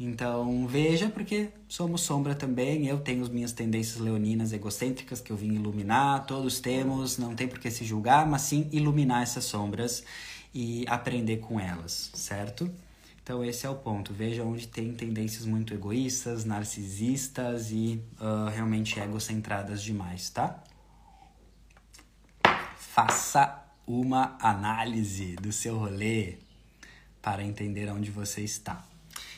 Então, veja, porque somos sombra também. Eu tenho as minhas tendências leoninas egocêntricas que eu vim iluminar. Todos temos, não tem por que se julgar, mas sim iluminar essas sombras e aprender com elas, certo? Então esse é o ponto. Veja onde tem tendências muito egoístas, narcisistas e uh, realmente egocentradas demais, tá? Faça uma análise do seu rolê para entender onde você está.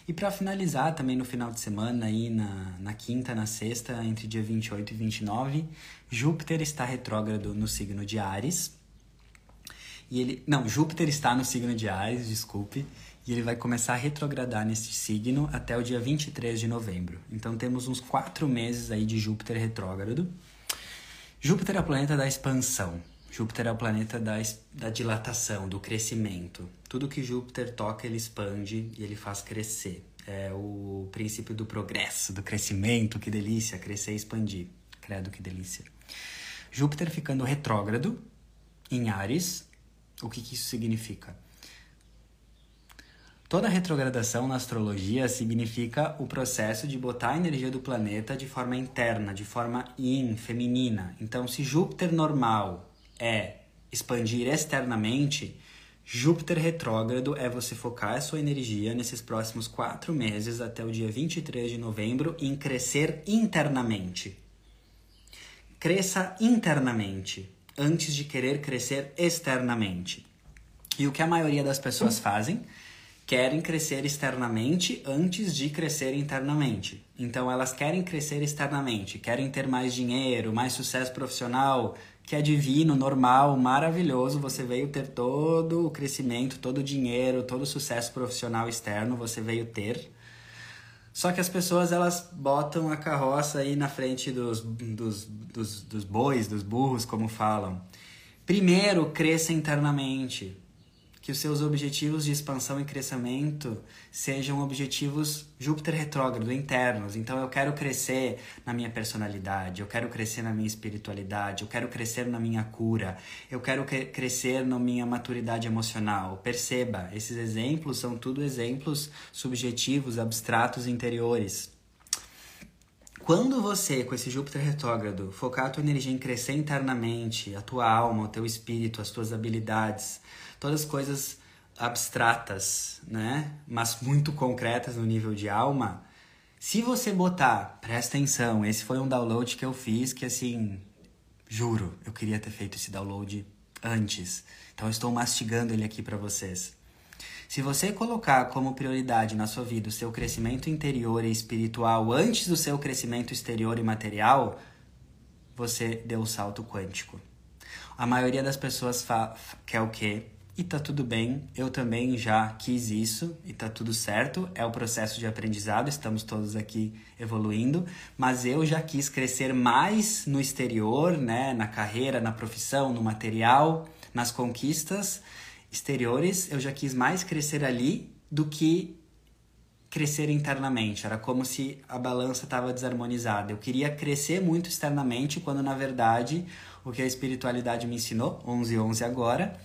E para finalizar, também no final de semana, aí na, na quinta, na sexta, entre dia 28 e 29, Júpiter está retrógrado no signo de Ares. E ele. Não, Júpiter está no signo de Ares, desculpe e ele vai começar a retrogradar nesse signo até o dia 23 de novembro. Então temos uns quatro meses aí de Júpiter retrógrado. Júpiter é o planeta da expansão. Júpiter é o planeta da, da dilatação, do crescimento. Tudo que Júpiter toca, ele expande e ele faz crescer. É o princípio do progresso, do crescimento, que delícia, crescer e expandir. Credo, que delícia. Júpiter ficando retrógrado em Ares, o que, que isso significa? Toda retrogradação na astrologia significa o processo de botar a energia do planeta de forma interna, de forma yin, feminina. Então, se Júpiter normal é expandir externamente, Júpiter retrógrado é você focar a sua energia nesses próximos quatro meses até o dia 23 de novembro em crescer internamente. Cresça internamente antes de querer crescer externamente. E o que a maioria das pessoas fazem? Querem crescer externamente antes de crescer internamente. Então elas querem crescer externamente, querem ter mais dinheiro, mais sucesso profissional, que é divino, normal, maravilhoso. Você veio ter todo o crescimento, todo o dinheiro, todo o sucesso profissional externo, você veio ter. Só que as pessoas elas botam a carroça aí na frente dos, dos, dos, dos bois, dos burros, como falam. Primeiro, cresça internamente que os seus objetivos de expansão e crescimento sejam objetivos Júpiter retrógrado, internos. Então eu quero crescer na minha personalidade, eu quero crescer na minha espiritualidade, eu quero crescer na minha cura, eu quero crescer na minha maturidade emocional. Perceba, esses exemplos são tudo exemplos subjetivos, abstratos, interiores. Quando você, com esse Júpiter retrógrado, focar a tua energia em crescer internamente, a tua alma, o teu espírito, as tuas habilidades, todas coisas abstratas, né? Mas muito concretas no nível de alma. Se você botar, presta atenção, esse foi um download que eu fiz que assim, juro, eu queria ter feito esse download antes. Então eu estou mastigando ele aqui para vocês. Se você colocar como prioridade na sua vida o seu crescimento interior e espiritual antes do seu crescimento exterior e material, você deu o salto quântico. A maioria das pessoas quer o quê? E tá tudo bem, eu também já quis isso e tá tudo certo, é o processo de aprendizado, estamos todos aqui evoluindo, mas eu já quis crescer mais no exterior, né, na carreira, na profissão, no material, nas conquistas exteriores, eu já quis mais crescer ali do que crescer internamente. Era como se a balança estava desarmonizada. Eu queria crescer muito externamente, quando na verdade o que a espiritualidade me ensinou, 11 11 agora,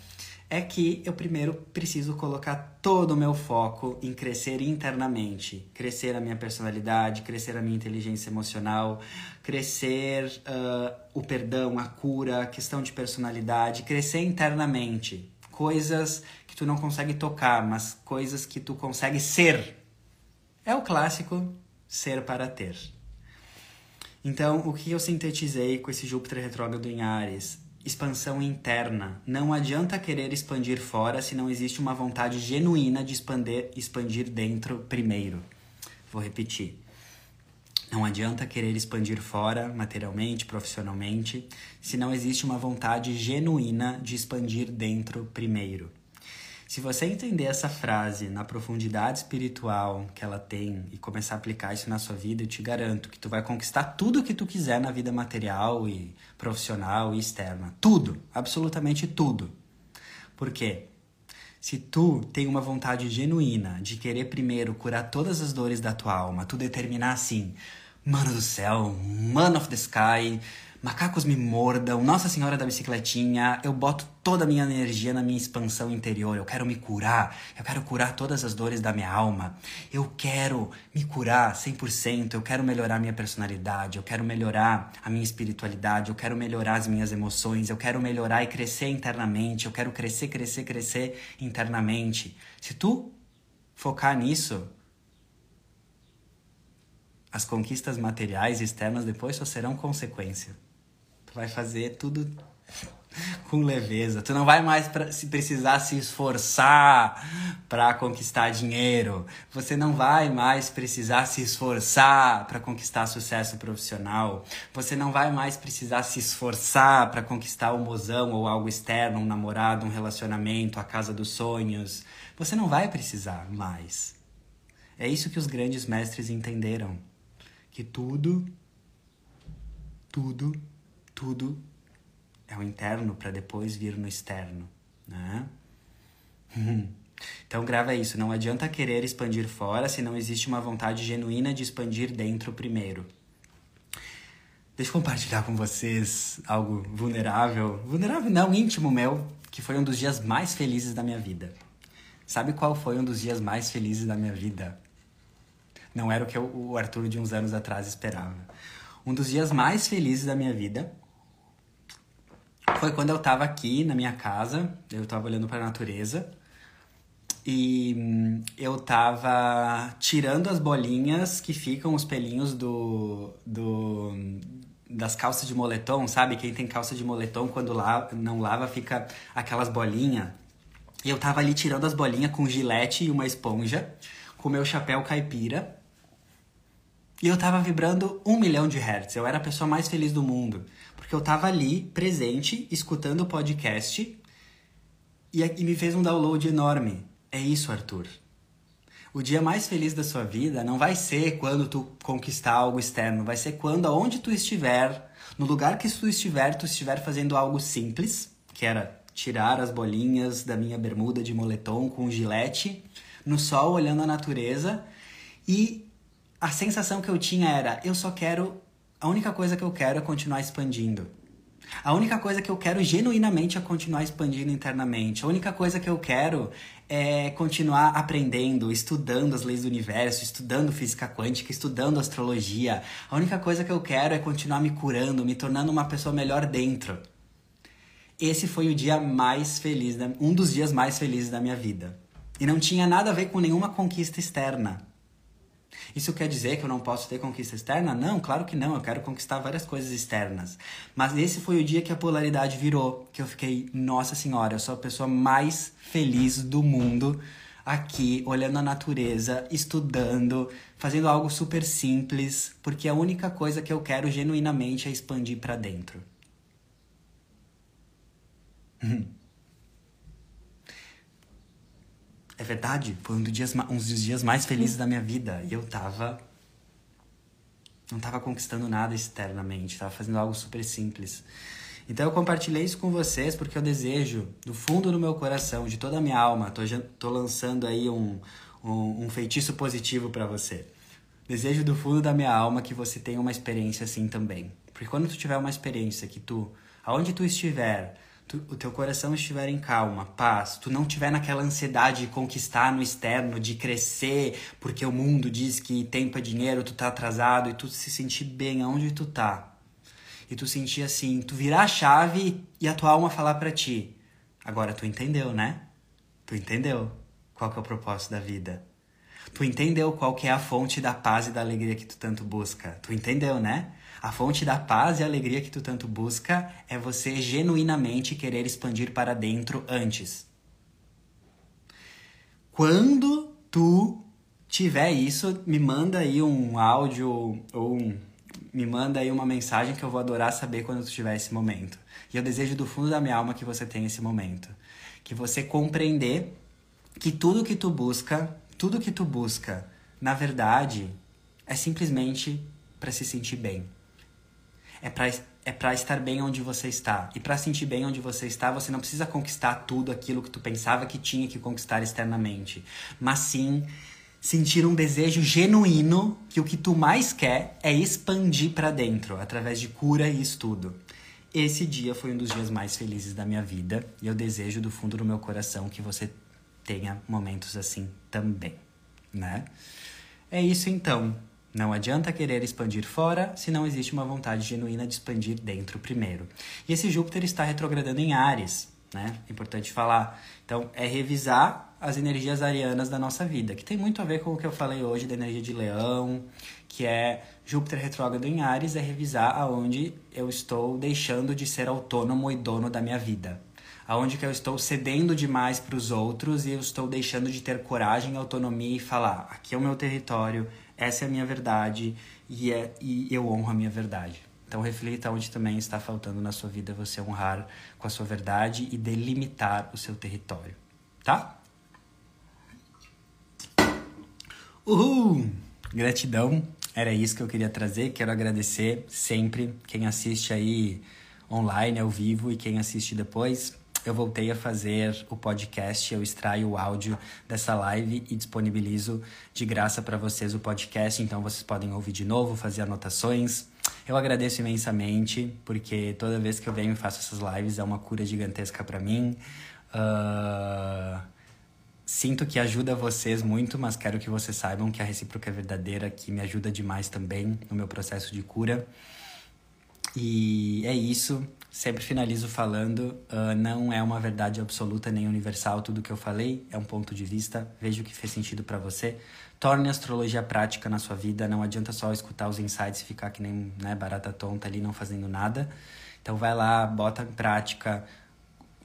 é que eu primeiro preciso colocar todo o meu foco em crescer internamente, crescer a minha personalidade, crescer a minha inteligência emocional, crescer uh, o perdão, a cura, a questão de personalidade, crescer internamente, coisas que tu não consegue tocar, mas coisas que tu consegue ser. É o clássico ser para ter. Então, o que eu sintetizei com esse Júpiter retrógrado em Ares expansão interna. Não adianta querer expandir fora se não existe uma vontade genuína de expandir, expandir dentro primeiro. Vou repetir. Não adianta querer expandir fora, materialmente, profissionalmente, se não existe uma vontade genuína de expandir dentro primeiro. Se você entender essa frase na profundidade espiritual que ela tem e começar a aplicar isso na sua vida, eu te garanto que tu vai conquistar tudo o que tu quiser na vida material e profissional e externa. Tudo, absolutamente tudo. Por quê? Se tu tem uma vontade genuína de querer primeiro curar todas as dores da tua alma, tu determinar assim, mano do céu, man of the sky, macacos me mordam, Nossa Senhora da Bicicletinha, eu boto toda a minha energia na minha expansão interior, eu quero me curar, eu quero curar todas as dores da minha alma, eu quero me curar 100%, eu quero melhorar minha personalidade, eu quero melhorar a minha espiritualidade, eu quero melhorar as minhas emoções, eu quero melhorar e crescer internamente, eu quero crescer, crescer, crescer internamente. Se tu focar nisso, as conquistas materiais externas depois só serão consequência vai fazer tudo com leveza. Tu não vai mais pra, se precisar se esforçar para conquistar dinheiro. Você não vai mais precisar se esforçar para conquistar sucesso profissional. Você não vai mais precisar se esforçar para conquistar um mozão ou algo externo, um namorado, um relacionamento, a casa dos sonhos. Você não vai precisar mais. É isso que os grandes mestres entenderam, que tudo tudo tudo é o interno para depois vir no externo, né? Então grava isso, não adianta querer expandir fora se não existe uma vontade genuína de expandir dentro primeiro. Deixa eu compartilhar com vocês algo vulnerável. Vulnerável não, íntimo meu, que foi um dos dias mais felizes da minha vida. Sabe qual foi um dos dias mais felizes da minha vida? Não era o que eu, o Arthur de uns anos atrás esperava. Um dos dias mais felizes da minha vida foi quando eu tava aqui na minha casa, eu tava olhando para a natureza e hum, eu tava tirando as bolinhas que ficam os pelinhos do, do das calças de moletom, sabe? Quem tem calça de moletom quando lava, não lava fica aquelas bolinhas. E eu tava ali tirando as bolinhas com gilete e uma esponja, com meu chapéu caipira. E eu tava vibrando um milhão de hertz. Eu era a pessoa mais feliz do mundo. Porque eu tava ali, presente, escutando o podcast. E, e me fez um download enorme. É isso, Arthur. O dia mais feliz da sua vida não vai ser quando tu conquistar algo externo, vai ser quando aonde tu estiver, no lugar que tu estiver, tu estiver fazendo algo simples, que era tirar as bolinhas da minha bermuda de moletom com gilete, no sol olhando a natureza e a sensação que eu tinha era eu só quero a única coisa que eu quero é continuar expandindo. A única coisa que eu quero genuinamente é continuar expandindo internamente. A única coisa que eu quero é continuar aprendendo, estudando as leis do universo, estudando física quântica, estudando astrologia. A única coisa que eu quero é continuar me curando, me tornando uma pessoa melhor dentro. Esse foi o dia mais feliz, um dos dias mais felizes da minha vida. E não tinha nada a ver com nenhuma conquista externa. Isso quer dizer que eu não posso ter conquista externa? Não, claro que não. Eu quero conquistar várias coisas externas. Mas esse foi o dia que a polaridade virou, que eu fiquei, nossa senhora, eu sou a pessoa mais feliz do mundo aqui, olhando a natureza, estudando, fazendo algo super simples, porque a única coisa que eu quero genuinamente é expandir para dentro. É verdade, foi um dos dias, um dos dias mais felizes da minha vida. E eu tava. Não tava conquistando nada externamente, tava fazendo algo super simples. Então eu compartilhei isso com vocês porque eu desejo, do fundo do meu coração, de toda a minha alma, tô, tô lançando aí um, um, um feitiço positivo para você. Desejo do fundo da minha alma que você tenha uma experiência assim também. Porque quando tu tiver uma experiência que tu, aonde tu estiver, tu, o teu coração estiver em calma, paz, tu não tiver naquela ansiedade de conquistar no externo, de crescer, porque o mundo diz que tempo é dinheiro, tu tá atrasado e tu se sentir bem aonde tu tá. E tu sentir assim, tu virar a chave e a tua alma falar para ti. Agora tu entendeu, né? Tu entendeu qual que é o propósito da vida. Tu entendeu qual que é a fonte da paz e da alegria que tu tanto busca. Tu entendeu, né? A fonte da paz e alegria que tu tanto busca é você genuinamente querer expandir para dentro antes. Quando tu tiver isso, me manda aí um áudio ou um, me manda aí uma mensagem que eu vou adorar saber quando tu tiver esse momento. E eu desejo do fundo da minha alma que você tenha esse momento. Que você compreender que tudo que tu busca, tudo que tu busca, na verdade, é simplesmente para se sentir bem é para é para estar bem onde você está. E para sentir bem onde você está, você não precisa conquistar tudo aquilo que tu pensava que tinha que conquistar externamente, mas sim sentir um desejo genuíno que o que tu mais quer é expandir para dentro através de cura e estudo. Esse dia foi um dos dias mais felizes da minha vida e eu desejo do fundo do meu coração que você tenha momentos assim também, né? É isso então. Não adianta querer expandir fora se não existe uma vontade genuína de expandir dentro primeiro. E esse Júpiter está retrogradando em Ares, né? É importante falar. Então, é revisar as energias arianas da nossa vida, que tem muito a ver com o que eu falei hoje da energia de Leão, que é Júpiter retrógrado em Ares, é revisar aonde eu estou deixando de ser autônomo e dono da minha vida. Aonde que eu estou cedendo demais para os outros e eu estou deixando de ter coragem, autonomia e falar: aqui é o meu território, essa é a minha verdade e, é, e eu honro a minha verdade. Então reflita onde também está faltando na sua vida você honrar com a sua verdade e delimitar o seu território, tá? Uhul! Gratidão, era isso que eu queria trazer. Quero agradecer sempre quem assiste aí online, ao vivo e quem assiste depois eu voltei a fazer o podcast, eu extraio o áudio dessa live e disponibilizo de graça para vocês o podcast, então vocês podem ouvir de novo, fazer anotações, Eu agradeço imensamente, porque toda vez que eu venho e faço essas lives é uma cura gigantesca para mim. Uh, sinto que ajuda vocês muito, mas quero que vocês saibam que a recíproca é verdadeira, que me ajuda demais também no meu processo de cura. E é isso. Sempre finalizo falando, uh, não é uma verdade absoluta nem universal tudo que eu falei, é um ponto de vista. Veja o que fez sentido para você. Torne a astrologia prática na sua vida. Não adianta só escutar os insights e ficar que nem né, barata tonta ali não fazendo nada. Então vai lá, bota em prática,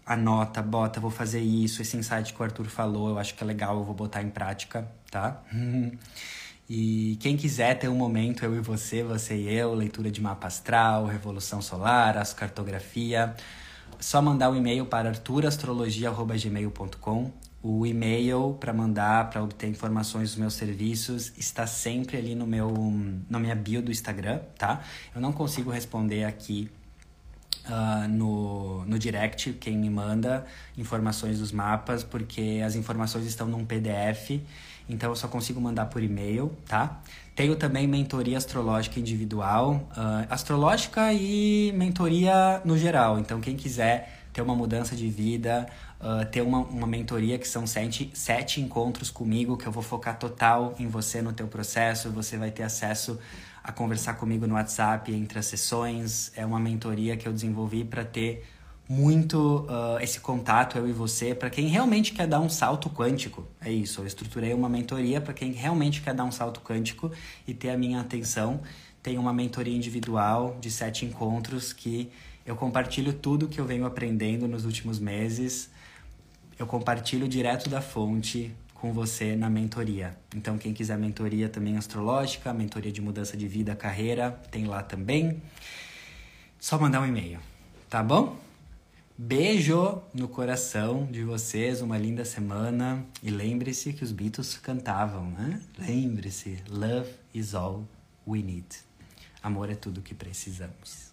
anota, bota, vou fazer isso, esse insight que o Arthur falou, eu acho que é legal, eu vou botar em prática, tá? E quem quiser ter um momento, eu e você, você e eu, leitura de mapa astral, revolução solar, astrocartografia, só mandar um e-mail para arturastrologia.gmail.com. O e-mail para mandar, para obter informações dos meus serviços, está sempre ali no meu, na minha bio do Instagram, tá? Eu não consigo responder aqui uh, no, no direct, quem me manda informações dos mapas, porque as informações estão num PDF então eu só consigo mandar por e-mail, tá? Tenho também mentoria astrológica individual, uh, astrológica e mentoria no geral. Então quem quiser ter uma mudança de vida, uh, ter uma, uma mentoria que são sete, sete encontros comigo, que eu vou focar total em você, no teu processo, você vai ter acesso a conversar comigo no WhatsApp entre as sessões. É uma mentoria que eu desenvolvi para ter muito uh, esse contato, eu e você, para quem realmente quer dar um salto quântico. É isso, eu estruturei uma mentoria para quem realmente quer dar um salto quântico e ter a minha atenção. Tem uma mentoria individual de sete encontros que eu compartilho tudo que eu venho aprendendo nos últimos meses. Eu compartilho direto da fonte com você na mentoria. Então, quem quiser mentoria também astrológica, mentoria de mudança de vida, carreira, tem lá também. Só mandar um e-mail, tá bom? Beijo no coração de vocês, uma linda semana. E lembre-se que os Beatles cantavam, né? Lembre-se, love is all we need. Amor é tudo que precisamos.